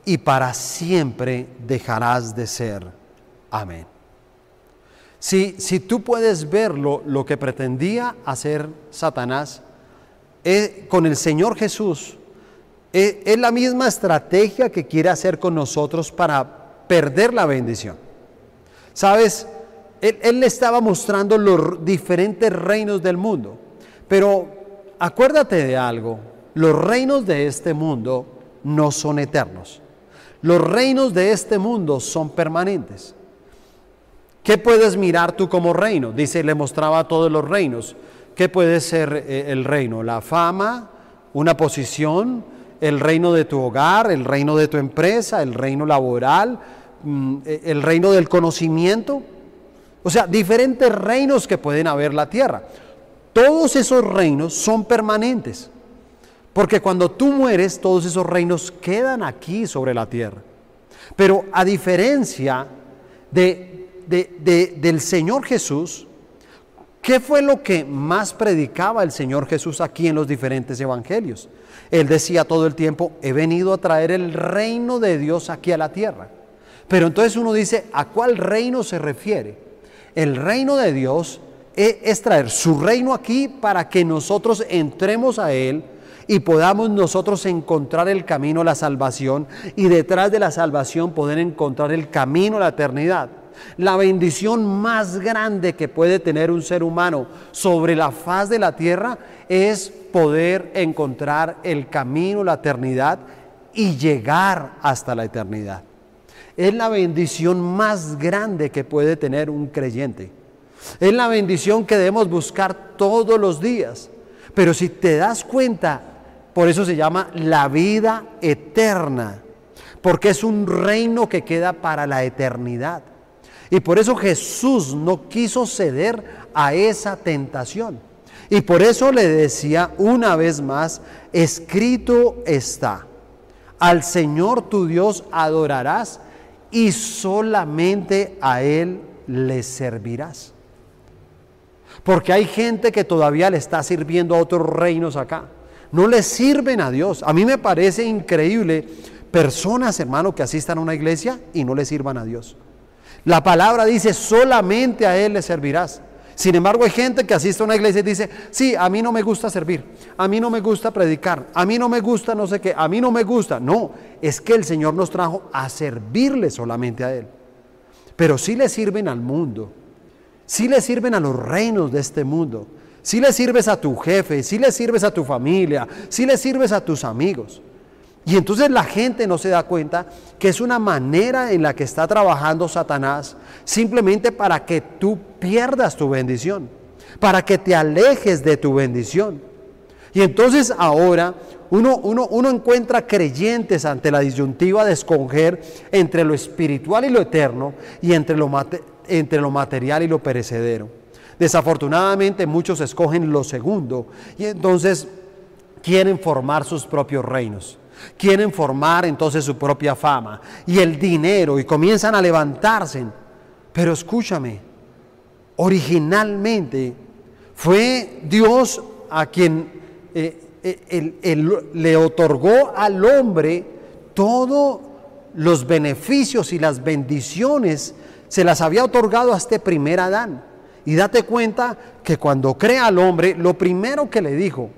y para siempre dejarás de ser. Amén. Si, si tú puedes verlo, lo que pretendía hacer Satanás eh, con el Señor Jesús, es la misma estrategia que quiere hacer con nosotros para perder la bendición. ¿Sabes? Él, le estaba mostrando los diferentes reinos del mundo. Pero acuérdate de algo, los reinos de este mundo no son eternos. Los reinos de este mundo son permanentes. ¿Qué puedes mirar tú como reino? Dice, le mostraba todos los reinos. ¿Qué puede ser eh, el reino? La fama, una posición, el reino de tu hogar, el reino de tu empresa, el reino laboral, mm, e, el reino del conocimiento. O sea, diferentes reinos que pueden haber la tierra. Todos esos reinos son permanentes. Porque cuando tú mueres, todos esos reinos quedan aquí sobre la tierra. Pero a diferencia de, del Señor Jesús, ¿qué fue lo que más predicaba el Señor Jesús aquí en los diferentes evangelios? Él decía todo el tiempo, he venido a traer el reino de Dios aquí a la tierra. Pero entonces uno dice, ¿a cuál reino se refiere? El reino de Dios e, es traer su reino aquí para que nosotros entremos a Él y podamos nosotros encontrar el camino a la salvación y detrás de la salvación poder encontrar el camino a la eternidad. La bendición más grande que puede tener un ser humano sobre la faz de la tierra es poder encontrar el camino a la eternidad y llegar hasta la eternidad. Es la bendición más grande que puede tener un creyente. Es la bendición que debemos buscar todos los días. Pero si te das cuenta, por eso se llama la vida eterna, porque es un reino que queda para la eternidad. Y por eso Jesús no quiso ceder a esa tentación. Y por eso le decía una vez más, escrito está, al Señor tu Dios adorarás y solamente a Él le servirás. Porque hay gente que todavía le está sirviendo a otros reinos acá no le sirven a Dios. A mí me parece increíble personas, hermano, que asistan a una iglesia y no le sirvan a Dios. La palabra dice, solamente a Él le servirás. Sin embargo, hay gente que asiste a una iglesia y dice, sí, a mí no me gusta servir, a mí no me gusta predicar, a mí no me gusta no sé qué, a mí no me gusta. No, es que el Señor nos trajo a servirle solamente a Él. Pero sí le sirven al mundo, sí le sirven a los reinos de este mundo, si le sirves a tu jefe, si le sirves a tu familia, si le sirves a tus amigos. Y entonces la gente no se da cuenta que es una manera en la que está trabajando Satanás simplemente para que tú pierdas tu bendición, para que te alejes de tu bendición. Y entonces ahora uno, uno, uno encuentra creyentes ante la disyuntiva de escoger entre lo espiritual y lo eterno y entre lo, entre lo material y lo perecedero. Desafortunadamente muchos escogen lo segundo y entonces quieren formar sus propios reinos. Quieren formar entonces su propia fama y el dinero y comienzan a levantarse. Pero escúchame, originalmente fue Dios a quien eh, eh, le otorgó al hombre todos los beneficios y las bendiciones, se las había otorgado a este primer Adán. Y date cuenta que cuando crea al hombre, lo primero que le dijo,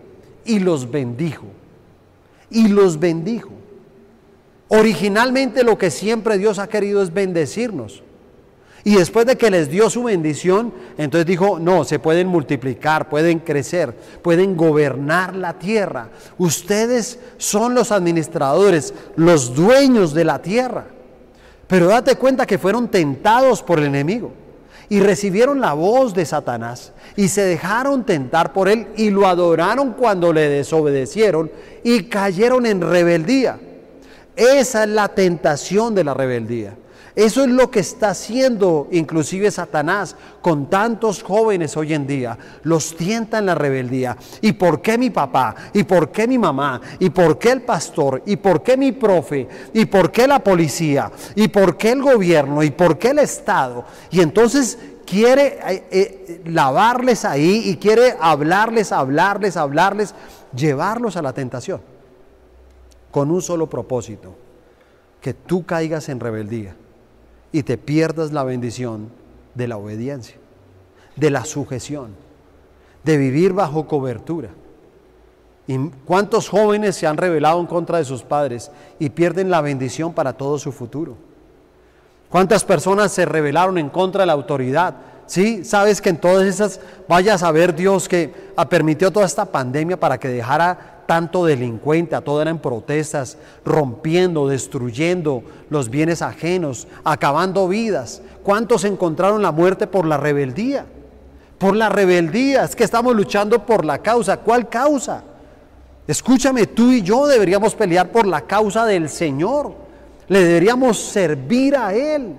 y los bendijo. Y los bendijo. Originalmente lo que siempre Dios ha querido es bendecirnos. Y después de que les dio su bendición, entonces dijo, no, se pueden multiplicar, pueden crecer, pueden gobernar la tierra. Ustedes son los administradores, los dueños de la tierra. Pero date cuenta que fueron tentados por el enemigo y recibieron la voz de Satanás y se dejaron tentar por él y lo adoraron cuando le desobedecieron y cayeron en rebeldía. Esa es la tentación de la rebeldía. Eso es lo que está haciendo inclusive Satanás con tantos jóvenes hoy en día. Los tienta en la rebeldía. ¿Y por qué mi papá? ¿Y por qué mi mamá? ¿Y por qué el pastor? ¿Y por qué mi profe? ¿Y por qué la policía? ¿Y por qué el gobierno? ¿Y por qué el Estado? Y entonces quiere eh, eh, lavarles ahí y quiere hablarles, hablarles, hablarles, llevarlos a la tentación. Con un solo propósito, que tú caigas en rebeldía y te pierdas la bendición de la obediencia, de la sujeción, de vivir bajo cobertura. ¿Y cuántos jóvenes se han rebelado en contra de sus padres y pierden la bendición para todo su futuro? ¿Cuántas personas se rebelaron en contra de la autoridad? Sí, sabes que en todas esas vayas a ver Dios que permitió toda esta pandemia para que dejara tanto delincuente, a todo eran protestas, rompiendo, destruyendo los bienes ajenos, acabando vidas. ¿Cuántos encontraron la muerte por la rebeldía? Por la rebeldía, es que estamos luchando por la causa. ¿Cuál causa? Escúchame, tú y yo deberíamos pelear por la causa del Señor. Le deberíamos servir a Él.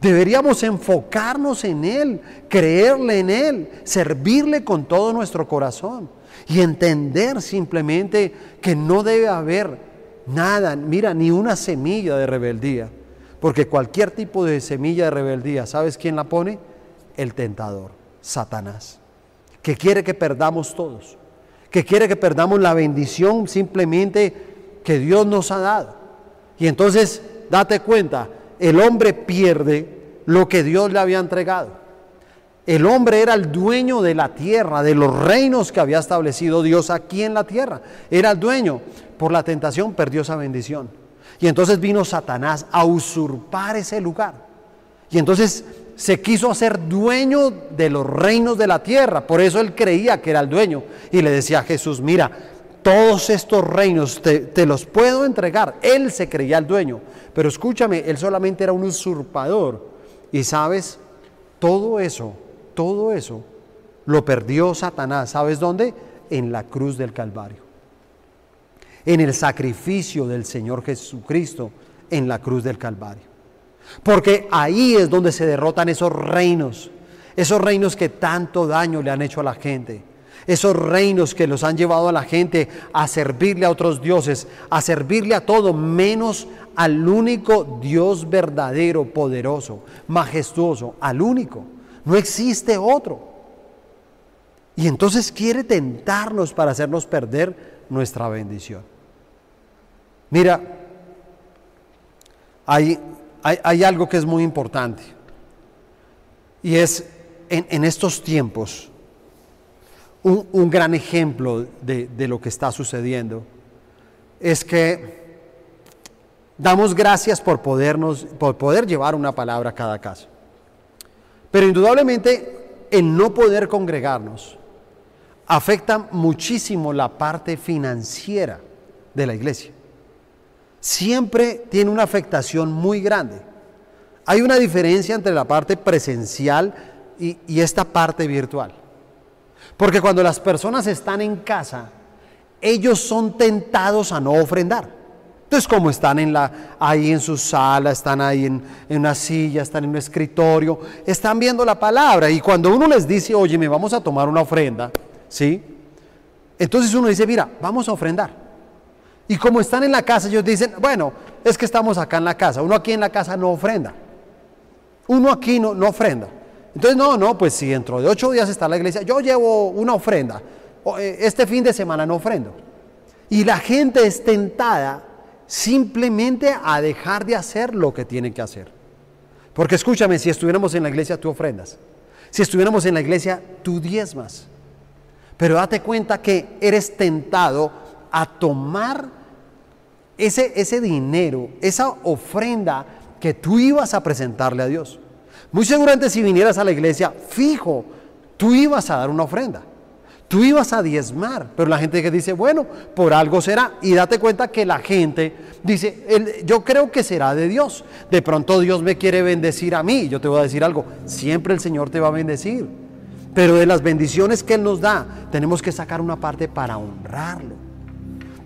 Deberíamos enfocarnos en Él, creerle en Él, servirle con todo nuestro corazón y entender simplemente que no debe haber nada, mira, ni una semilla de rebeldía. Porque cualquier tipo de semilla de rebeldía, ¿sabes quién la pone? El tentador, Satanás, que quiere que perdamos todos, que quiere que perdamos la bendición simplemente que Dios nos ha dado. Y entonces, date cuenta, el hombre pierde lo que Dios le había entregado. El hombre era el dueño de la tierra, de los reinos que había establecido Dios aquí en la tierra. Era el dueño. Por la tentación perdió esa bendición. Y entonces vino Satanás a usurpar ese lugar. Y entonces se quiso hacer dueño de los reinos de la tierra. Por eso él creía que era el dueño. Y le decía a Jesús, mira, todos estos reinos te, te, los puedo entregar. Él se creía el dueño. Pero escúchame, él solamente era un usurpador. Y sabes, todo eso todo eso lo perdió Satanás. ¿Sabes dónde? En la cruz del Calvario. En el sacrificio del Señor Jesucristo en la cruz del Calvario. Porque ahí es donde se derrotan esos reinos, esos reinos que tanto daño le han hecho a la gente, esos reinos que los han llevado a la gente a servirle a otros dioses, a servirle a todo menos al único Dios verdadero, poderoso, majestuoso, al único. No existe otro. Y entonces quiere tentarnos para hacernos perder nuestra bendición. Mira, hay, hay, algo que es muy importante. Y es en, estos tiempos un, gran ejemplo de, de lo que está sucediendo. Es que damos gracias por, podernos, por poder llevar una palabra a cada caso. Pero indudablemente el no poder congregarnos afecta muchísimo la parte financiera de la iglesia. Siempre tiene una afectación muy grande. Hay una diferencia entre la parte presencial y, esta parte virtual. Porque cuando las personas están en casa, ellos son tentados a no ofrendar. Entonces, como están en la, ahí en su sala, están ahí en, una silla, están en un escritorio, están viendo la palabra. Y cuando uno les dice, oye, me vamos a tomar una ofrenda, ¿sí? Entonces uno dice, mira, vamos a ofrendar. Y como están en la casa, ellos dicen, bueno, es que estamos acá en la casa. Uno aquí en la casa no ofrenda. Uno aquí no, no ofrenda. Entonces, no, no, pues si dentro de ocho días está la iglesia, yo llevo una ofrenda. Eh, este fin de semana no ofrendo. Y la gente es tentada simplemente a dejar de hacer lo que tienen que hacer. Porque escúchame, si estuviéramos en la iglesia, tú ofrendas. Si estuviéramos en la iglesia, tú diezmas. Pero date cuenta que eres tentado a tomar ese, ese dinero, esa ofrenda que tú ibas a presentarle a Dios. Muy seguramente si vinieras a la iglesia, fijo, tú ibas a dar una ofrenda. Tú ibas a diezmar, pero la gente que dice, bueno, por algo será. Y date cuenta que la gente dice, yo creo que será de Dios. De pronto Dios me quiere bendecir a mí. Yo te voy a decir algo, siempre el Señor te va a bendecir. Pero de las bendiciones que Él nos da, tenemos que sacar una parte para honrarlo.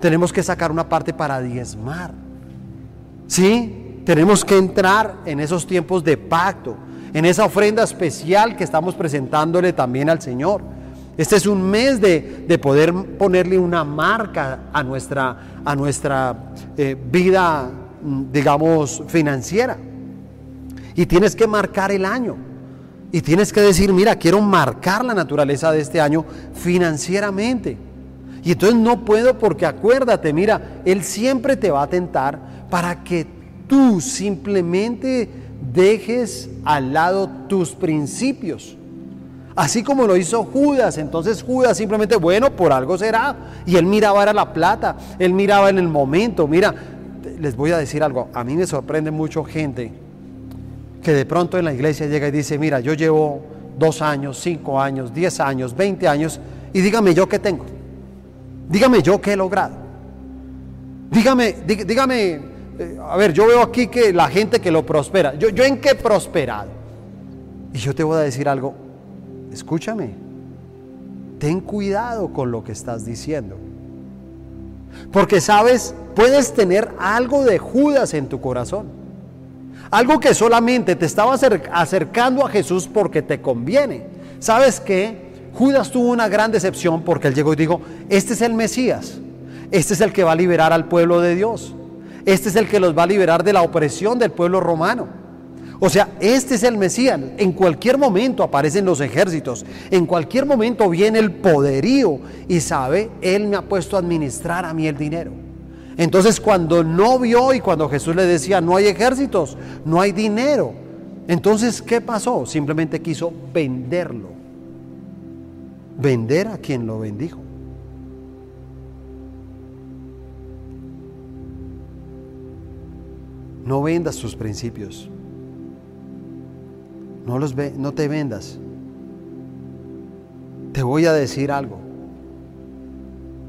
Tenemos que sacar una parte para diezmar. ¿Sí? Tenemos que entrar en esos tiempos de pacto, en esa ofrenda especial que estamos presentándole también al Señor. Este es un mes de, poder ponerle una marca a nuestra, a nuestra eh, vida, mm, digamos, financiera. Y tienes que marcar el año. Y tienes que decir, mira, quiero marcar la naturaleza de este año financieramente. Y entonces no puedo porque acuérdate, mira, Él siempre te va a tentar para que tú simplemente dejes al lado tus principios. Así como lo hizo Judas, entonces Judas simplemente, bueno, por algo será. Y él miraba era la plata, él miraba en el momento. Mira, les voy a decir algo, a mí me sorprende mucho gente que de pronto en la iglesia llega y dice, mira, yo llevo dos años, cinco años, diez años, veinte años, y dígame yo qué tengo. Dígame yo qué he logrado. Dígame, dígame, eh, a ver, yo veo aquí que la gente que lo prospera, yo, yo en qué he prosperado. Y yo te voy a decir algo, escúchame, ten cuidado con lo que estás diciendo. Porque sabes, puedes tener algo de Judas en tu corazón. Algo que solamente te estaba acercando a Jesús porque te conviene. ¿Sabes qué? Judas tuvo una gran decepción porque él llegó y dijo, este es el Mesías, este es el que va a liberar al pueblo de Dios, este es el que los va a liberar de la opresión del pueblo romano. O sea, este es el Mesías. En cualquier momento aparecen los ejércitos, en cualquier momento viene el poderío y sabe, Él me ha puesto a administrar a mí el dinero. Entonces cuando no vio y cuando Jesús le decía, no hay ejércitos, no hay dinero, entonces ¿qué pasó? Simplemente quiso venderlo. Vender a quien lo bendijo. No vendas tus principios. No, los ve, no te vendas. Te voy a decir algo.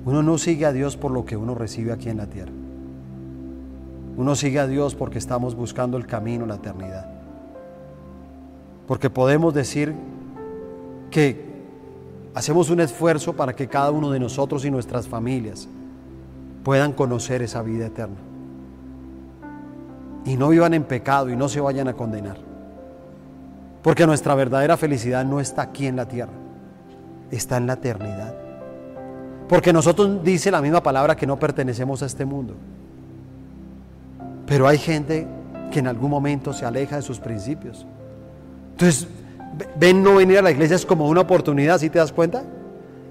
Uno no sigue a Dios por lo que uno recibe aquí en la tierra. Uno sigue a Dios porque estamos buscando el camino la eternidad. Porque podemos decir que hacemos un esfuerzo para que cada uno de nosotros y nuestras familias puedan conocer esa vida eterna. Y no vivan en pecado y no se vayan a condenar. Porque nuestra verdadera felicidad no está aquí en la tierra, está en la eternidad. Porque nosotros dice la misma palabra que no pertenecemos a este mundo. Pero hay gente que en algún momento se aleja de sus principios. Entonces, ven no venir a la iglesia es como una oportunidad, ¿sí te das cuenta?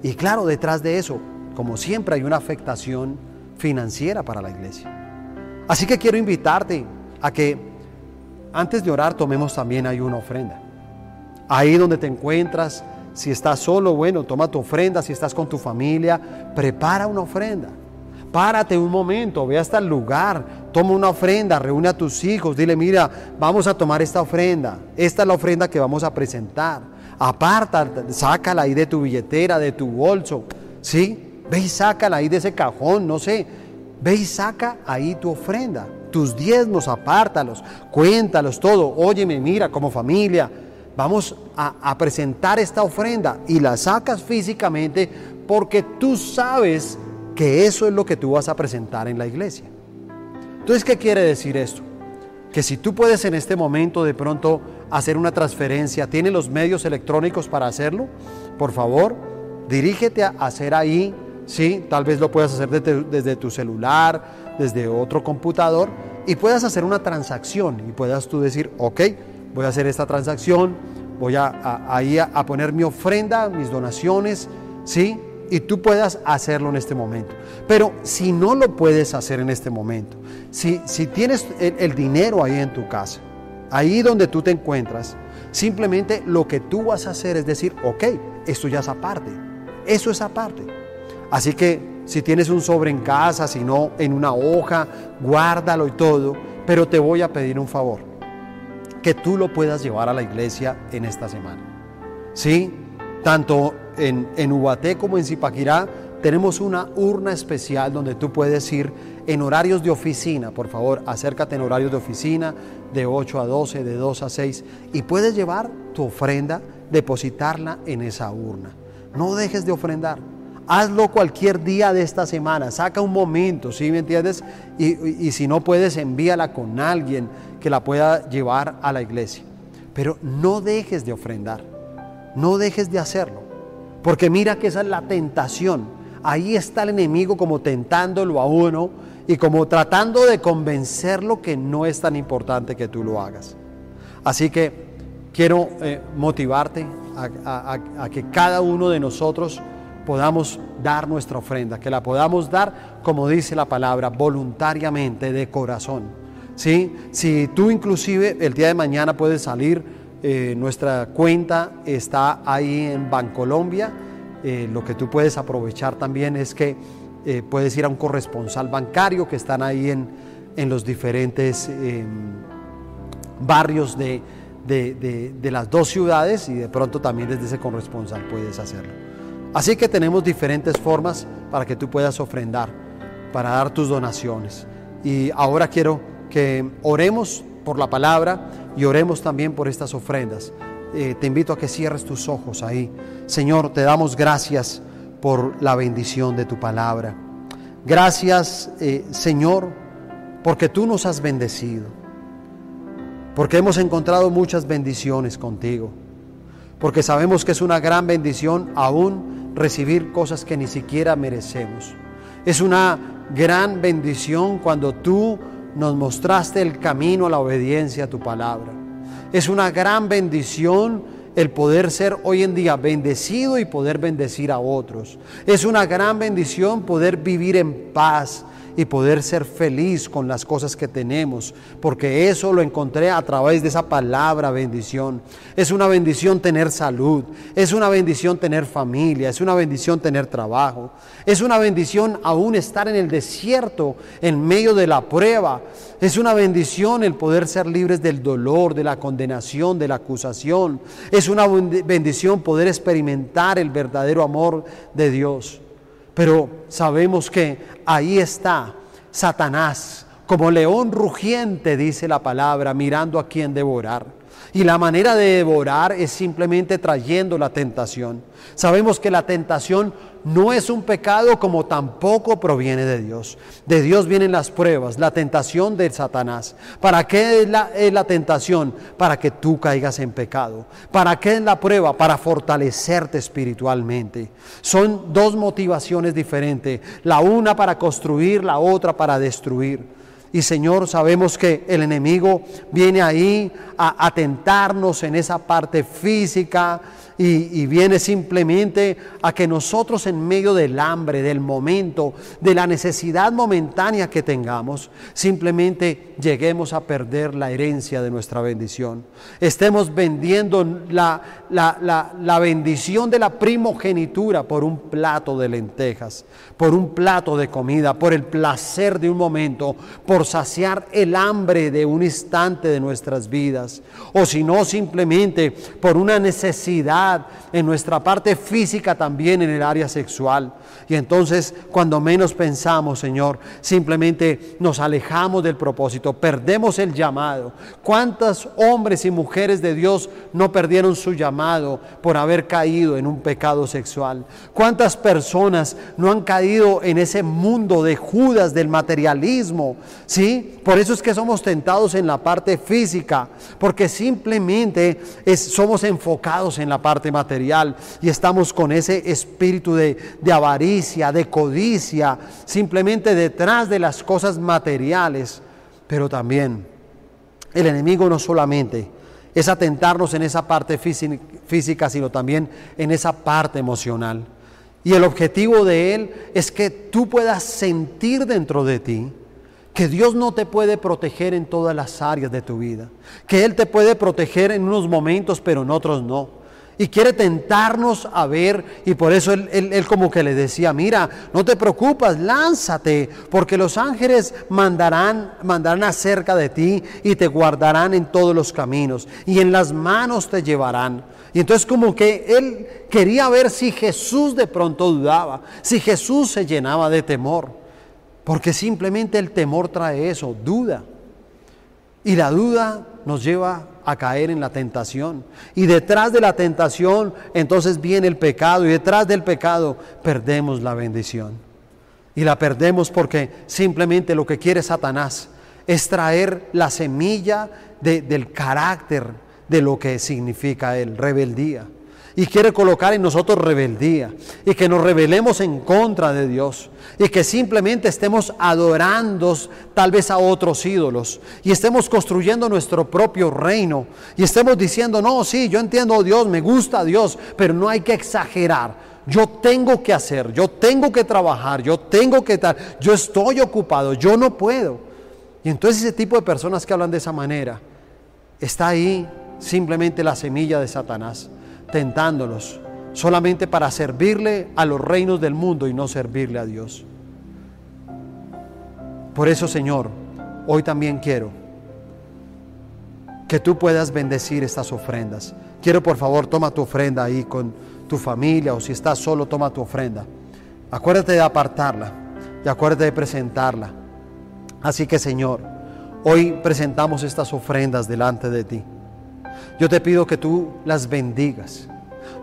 Y claro, detrás de eso, como siempre, hay una afectación financiera para la iglesia. Así que quiero invitarte a que antes de orar tomemos también ahí una ofrenda. Ahí donde te encuentras, si estás solo, bueno, toma tu ofrenda. Si estás con tu familia, prepara una ofrenda. Párate un momento, ve hasta el lugar, toma una ofrenda, reúne a tus hijos, dile, mira, vamos a tomar esta ofrenda. Esta es la ofrenda que vamos a presentar. Aparta, sácala ahí de tu billetera, de tu bolso, ¿sí? Ve y sácala ahí de ese cajón, no sé. Ve y saca ahí tu ofrenda. Tus diezmos, apártalos, cuéntalos todo. Óyeme, mira, como familia, vamos a, presentar esta ofrenda y la sacas físicamente porque tú sabes que eso es lo que tú vas a presentar en la iglesia. Entonces, ¿qué quiere decir esto? Que si tú puedes en este momento de pronto hacer una transferencia, ¿tienes los medios electrónicos para hacerlo? Por favor, dirígete a hacer ahí, ¿sí? Tal vez lo puedas hacer desde, tu celular, desde otro computador, y puedas hacer una transacción y puedas tú decir, ok, voy a hacer esta transacción, voy a, ahí a, poner mi ofrenda, mis donaciones, ¿sí? Y tú puedas hacerlo en este momento. Pero si no lo puedes hacer en este momento, si, si tienes el, el dinero ahí en tu casa, ahí donde tú te encuentras, simplemente lo que tú vas a hacer es decir, ok, esto ya es aparte, eso es aparte. Así que si tienes un sobre en casa, si no en una hoja, guárdalo y todo, pero te voy a pedir un favor que tú lo puedas llevar a la iglesia en esta semana. ¿Sí? Tanto en, en Ubaté como en Zipaquirá tenemos una urna especial donde tú puedes ir en horarios de oficina. Por favor, acércate en horarios de oficina de 8 a 12, de 2 a 6 y puedes llevar tu ofrenda, depositarla en esa urna. No dejes de ofrendar. Hazlo cualquier día de esta semana. Saca un momento, ¿sí me entiendes? Y, si no puedes, envíala con alguien que la pueda llevar a la iglesia. Pero no dejes de ofrendar, no dejes de hacerlo, porque mira que esa es la tentación. Ahí está el enemigo como tentándolo a uno y como tratando de convencerlo que no es tan importante que tú lo hagas. Así que quiero eh, motivarte a que cada uno de nosotros podamos dar nuestra ofrenda, que la podamos dar, como dice la palabra, voluntariamente, de corazón. ¿sí? Si tú inclusive el día de mañana puedes salir, eh, nuestra cuenta está ahí en Bancolombia. Eh, lo que tú puedes aprovechar también es que eh, puedes ir a un corresponsal bancario que están ahí en, en los diferentes em, barrios de, de, de, las dos ciudades y de pronto también desde ese corresponsal puedes hacerlo. Así que tenemos diferentes formas para que tú puedas ofrendar, para dar tus donaciones. Y ahora quiero que oremos por la palabra y oremos también por estas ofrendas. Eh, te invito a que cierres tus ojos ahí. Señor, te damos gracias por la bendición de tu palabra. Gracias, eh, Señor, porque tú nos has bendecido. porque hemos encontrado muchas bendiciones contigo, porque sabemos que es una gran bendición aún recibir cosas que ni siquiera merecemos. Es una gran bendición cuando tú nos mostraste el camino a la obediencia a tu palabra. Es una gran bendición el poder ser hoy en día bendecido y poder bendecir a otros. Es una gran bendición poder vivir en paz y poder ser feliz con las cosas que tenemos, porque eso lo encontré a través de esa palabra bendición. Es una bendición tener salud, es una bendición tener familia, es una bendición tener trabajo, es una bendición aún estar en el desierto en medio de la prueba. Es una bendición el poder ser libres del dolor, de la condenación, de la acusación. Es una bendición poder experimentar el verdadero amor de Dios. Pero sabemos que ahí está Satanás, como león rugiente, dice la palabra, mirando a quien devorar. Y la manera de devorar es simplemente trayendo la tentación. Sabemos que la tentación no es un pecado como tampoco proviene de Dios. De Dios vienen las pruebas, la tentación de Satanás. ¿Para qué es la, es la, tentación? Para que tú caigas en pecado. ¿Para qué es la prueba? Para fortalecerte espiritualmente. Son dos motivaciones diferentes. La una para construir, la otra para destruir. Y Señor, sabemos que el enemigo viene ahí a atentarnos en esa parte física, y, viene simplemente a que nosotros en medio del hambre, del momento, de la necesidad momentánea que tengamos, simplemente lleguemos a perder la herencia de nuestra bendición. Estemos vendiendo la, la, la bendición de la primogenitura por un plato de lentejas, por un plato de comida, por el placer de un momento, por saciar el hambre de un instante de nuestras vidas, o si no simplemente por una necesidad en nuestra parte física también en el área sexual. Y entonces, cuando menos pensamos, Señor, simplemente nos alejamos del propósito, perdemos el llamado. ¿Cuántos hombres y mujeres de Dios no perdieron su llamado por haber caído en un pecado sexual? ¿Cuántas personas no han caído en ese mundo de Judas, del materialismo? ¿Sí? Por eso es que somos tentados en la parte física, porque simplemente somos enfocados en la parte material y estamos con ese espíritu de, de avaricia, de codicia, simplemente detrás de las cosas materiales. Pero también el enemigo no solamente es atentarnos en esa parte física, sino también en esa parte emocional. Y el objetivo de él es que tú puedas sentir dentro de ti que Dios no te puede proteger en todas las áreas de tu vida, que Él te puede proteger en unos momentos, pero en otros no y quiere tentarnos a ver y por eso él, como que le decía, mira, no te preocupes, lánzate, porque los ángeles mandarán, mandarán acerca de ti y te guardarán en todos los caminos y en las manos te llevarán. Y entonces como que él quería ver si Jesús de pronto dudaba, si Jesús se llenaba de temor, porque simplemente el temor trae eso, duda. Y la duda nos lleva a caer en la tentación. Y detrás de la tentación entonces viene el pecado y detrás del pecado perdemos la bendición. Y la perdemos porque simplemente lo que quiere Satanás es traer la semilla del carácter de lo que significa el rebeldía y quiere colocar en nosotros rebeldía y que nos rebelemos en contra de Dios y que simplemente estemos adorando tal vez a otros ídolos y estemos construyendo nuestro propio reino y estemos diciendo, no, sí, yo entiendo a Dios, me gusta a Dios, pero no hay que exagerar. Yo tengo que hacer, yo tengo que trabajar, yo tengo que estar, yo estoy ocupado, yo no puedo. Y entonces ese tipo de personas que hablan de esa manera, está ahí simplemente la semilla de Satanás tentándolos solamente para servirle a los reinos del mundo y no servirle a Dios. Por eso, Señor, hoy también quiero que tú puedas bendecir estas ofrendas. Quiero, por favor, toma tu ofrenda ahí con tu familia o si estás solo, toma tu ofrenda. Acuérdate de apartarla y acuérdate de presentarla. Así que, Señor, hoy presentamos estas ofrendas delante de ti. Yo te pido que tú las bendigas.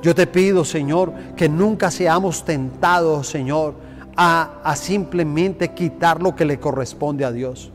Yo te pido, Señor, que nunca seamos tentados, Señor, a, simplemente quitar lo que le corresponde a Dios.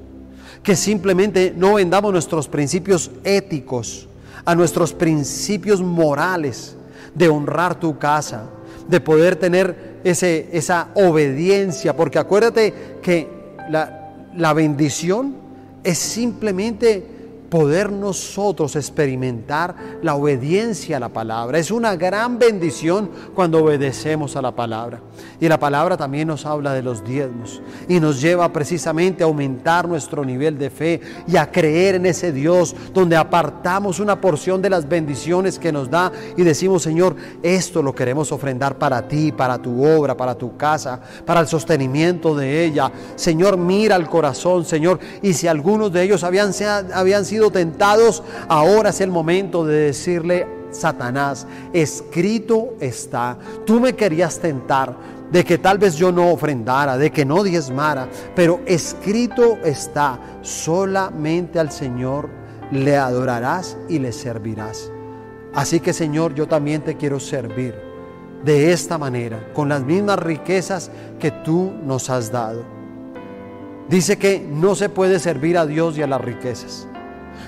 que simplemente no vendamos nuestros principios éticos, a nuestros principios morales de honrar tu casa, de poder tener ese, esa obediencia, porque acuérdate que la, la bendición es simplemente poder nosotros experimentar la obediencia a la palabra. Es una gran bendición cuando obedecemos a la palabra. Y la palabra también nos habla de los diezmos y nos lleva precisamente a aumentar nuestro nivel de fe y a creer en ese Dios donde apartamos una porción de las bendiciones que nos da y decimos, Señor, esto lo queremos ofrendar para ti, para tu obra, para tu casa, para el sostenimiento de ella. Señor, mira el corazón, Señor. Y si algunos de ellos habían, habían sido tentados, ahora es el momento de decirle, Satanás, escrito está, tú me querías tentar de que tal vez yo no ofrendara, de que no diezmara, pero escrito está, solamente al Señor le adorarás y le servirás. Así que Señor, yo también te quiero servir de esta manera, con las mismas riquezas que tú nos has dado. Dice que no se puede servir a Dios y a las riquezas.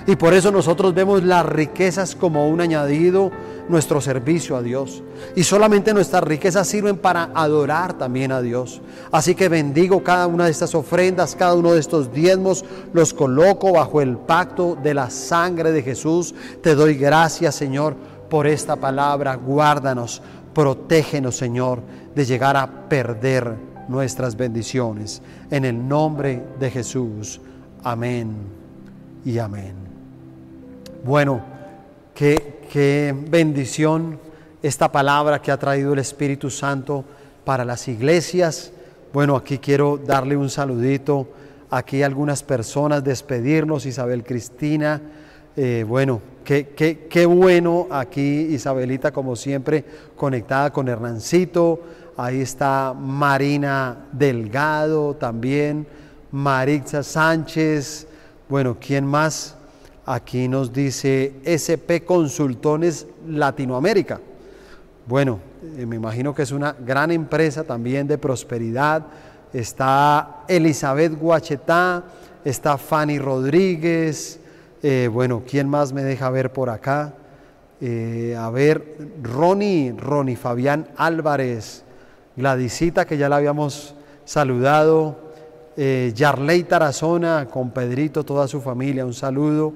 Y por eso nosotros vemos las riquezas como un añadido, nuestro servicio a Dios. Y solamente nuestras riquezas sirven para adorar también a Dios. Así que bendigo cada una de estas ofrendas, cada uno de estos diezmos, los coloco bajo el pacto de la sangre de Jesús. Te doy gracias, Señor, por esta palabra. Guárdanos, protégenos, Señor, de llegar a perder nuestras bendiciones. En el nombre de Jesús. Amén y amén. Bueno, qué, bendición esta palabra que ha traído el Espíritu Santo para las iglesias. Bueno, aquí quiero darle un saludito. Aquí algunas personas, despedirnos, Isabel Cristina. Eh, bueno, qué, qué, qué, bueno aquí Isabelita, como siempre, conectada con Hernancito. Ahí está Marina Delgado también, Maritza Sánchez. Bueno, ¿quién más? Aquí nos dice SP Consultones Latinoamérica. Bueno, eh, me imagino que es una gran empresa también de prosperidad. Está Elizabeth Guachetá, está Fanny Rodríguez. Eh, bueno, ¿quién más me deja ver por acá? Eh, a ver, Ronnie, Ronnie Fabián Álvarez, Gladysita, que ya la habíamos saludado, Yarley Tarazona, con Pedrito, toda su familia, un saludo.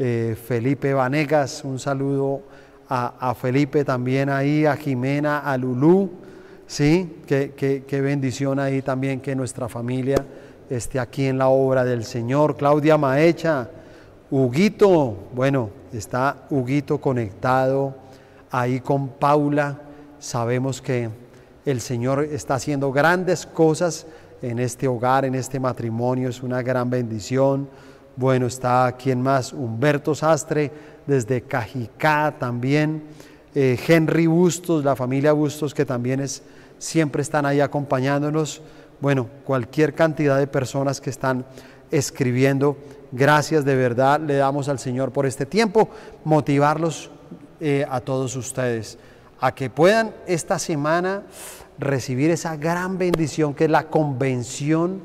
Eh, Felipe Vanegas, un saludo a, Felipe también ahí, a Jimena, a Lulú, ¿sí? Qué, qué, bendición ahí también que nuestra familia esté aquí en la obra del Señor. Claudia Maecha, Huguito, bueno, está Huguito conectado ahí con Paula. Sabemos que el Señor está haciendo grandes cosas en este hogar, en este matrimonio, es una gran bendición. Bueno, está quien más, Humberto Sastre, desde Cajicá también, eh, Henry Bustos, la familia Bustos que también es, siempre están ahí acompañándonos. Bueno, cualquier cantidad de personas que están escribiendo. Gracias de verdad, le damos al Señor por este tiempo, motivarlos eh, a todos ustedes a que puedan esta semana recibir esa gran bendición que es la convención.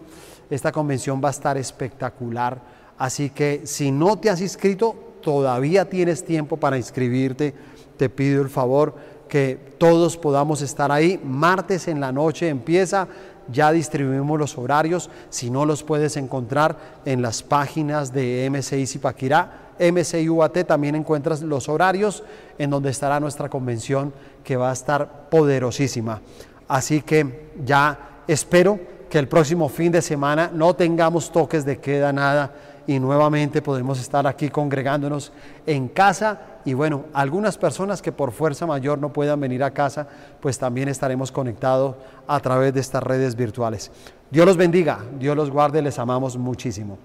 Esta convención va a estar espectacular Así que si no te has inscrito, todavía tienes tiempo para inscribirte. Te pido el favor que todos podamos estar ahí. Martes en la noche empieza, ya distribuimos los horarios. Si no los puedes encontrar en las páginas de MCI Zipaquirá, MCI UAT, también encuentras los horarios en donde estará nuestra convención que va a estar poderosísima. Así que ya espero que el próximo fin de semana no tengamos toques de queda, nada y nuevamente podemos estar aquí congregándonos en casa y bueno, algunas personas que por fuerza mayor no puedan venir a casa, pues también estaremos conectados a través de estas redes virtuales. Dios los bendiga, Dios los guarde, les amamos muchísimo.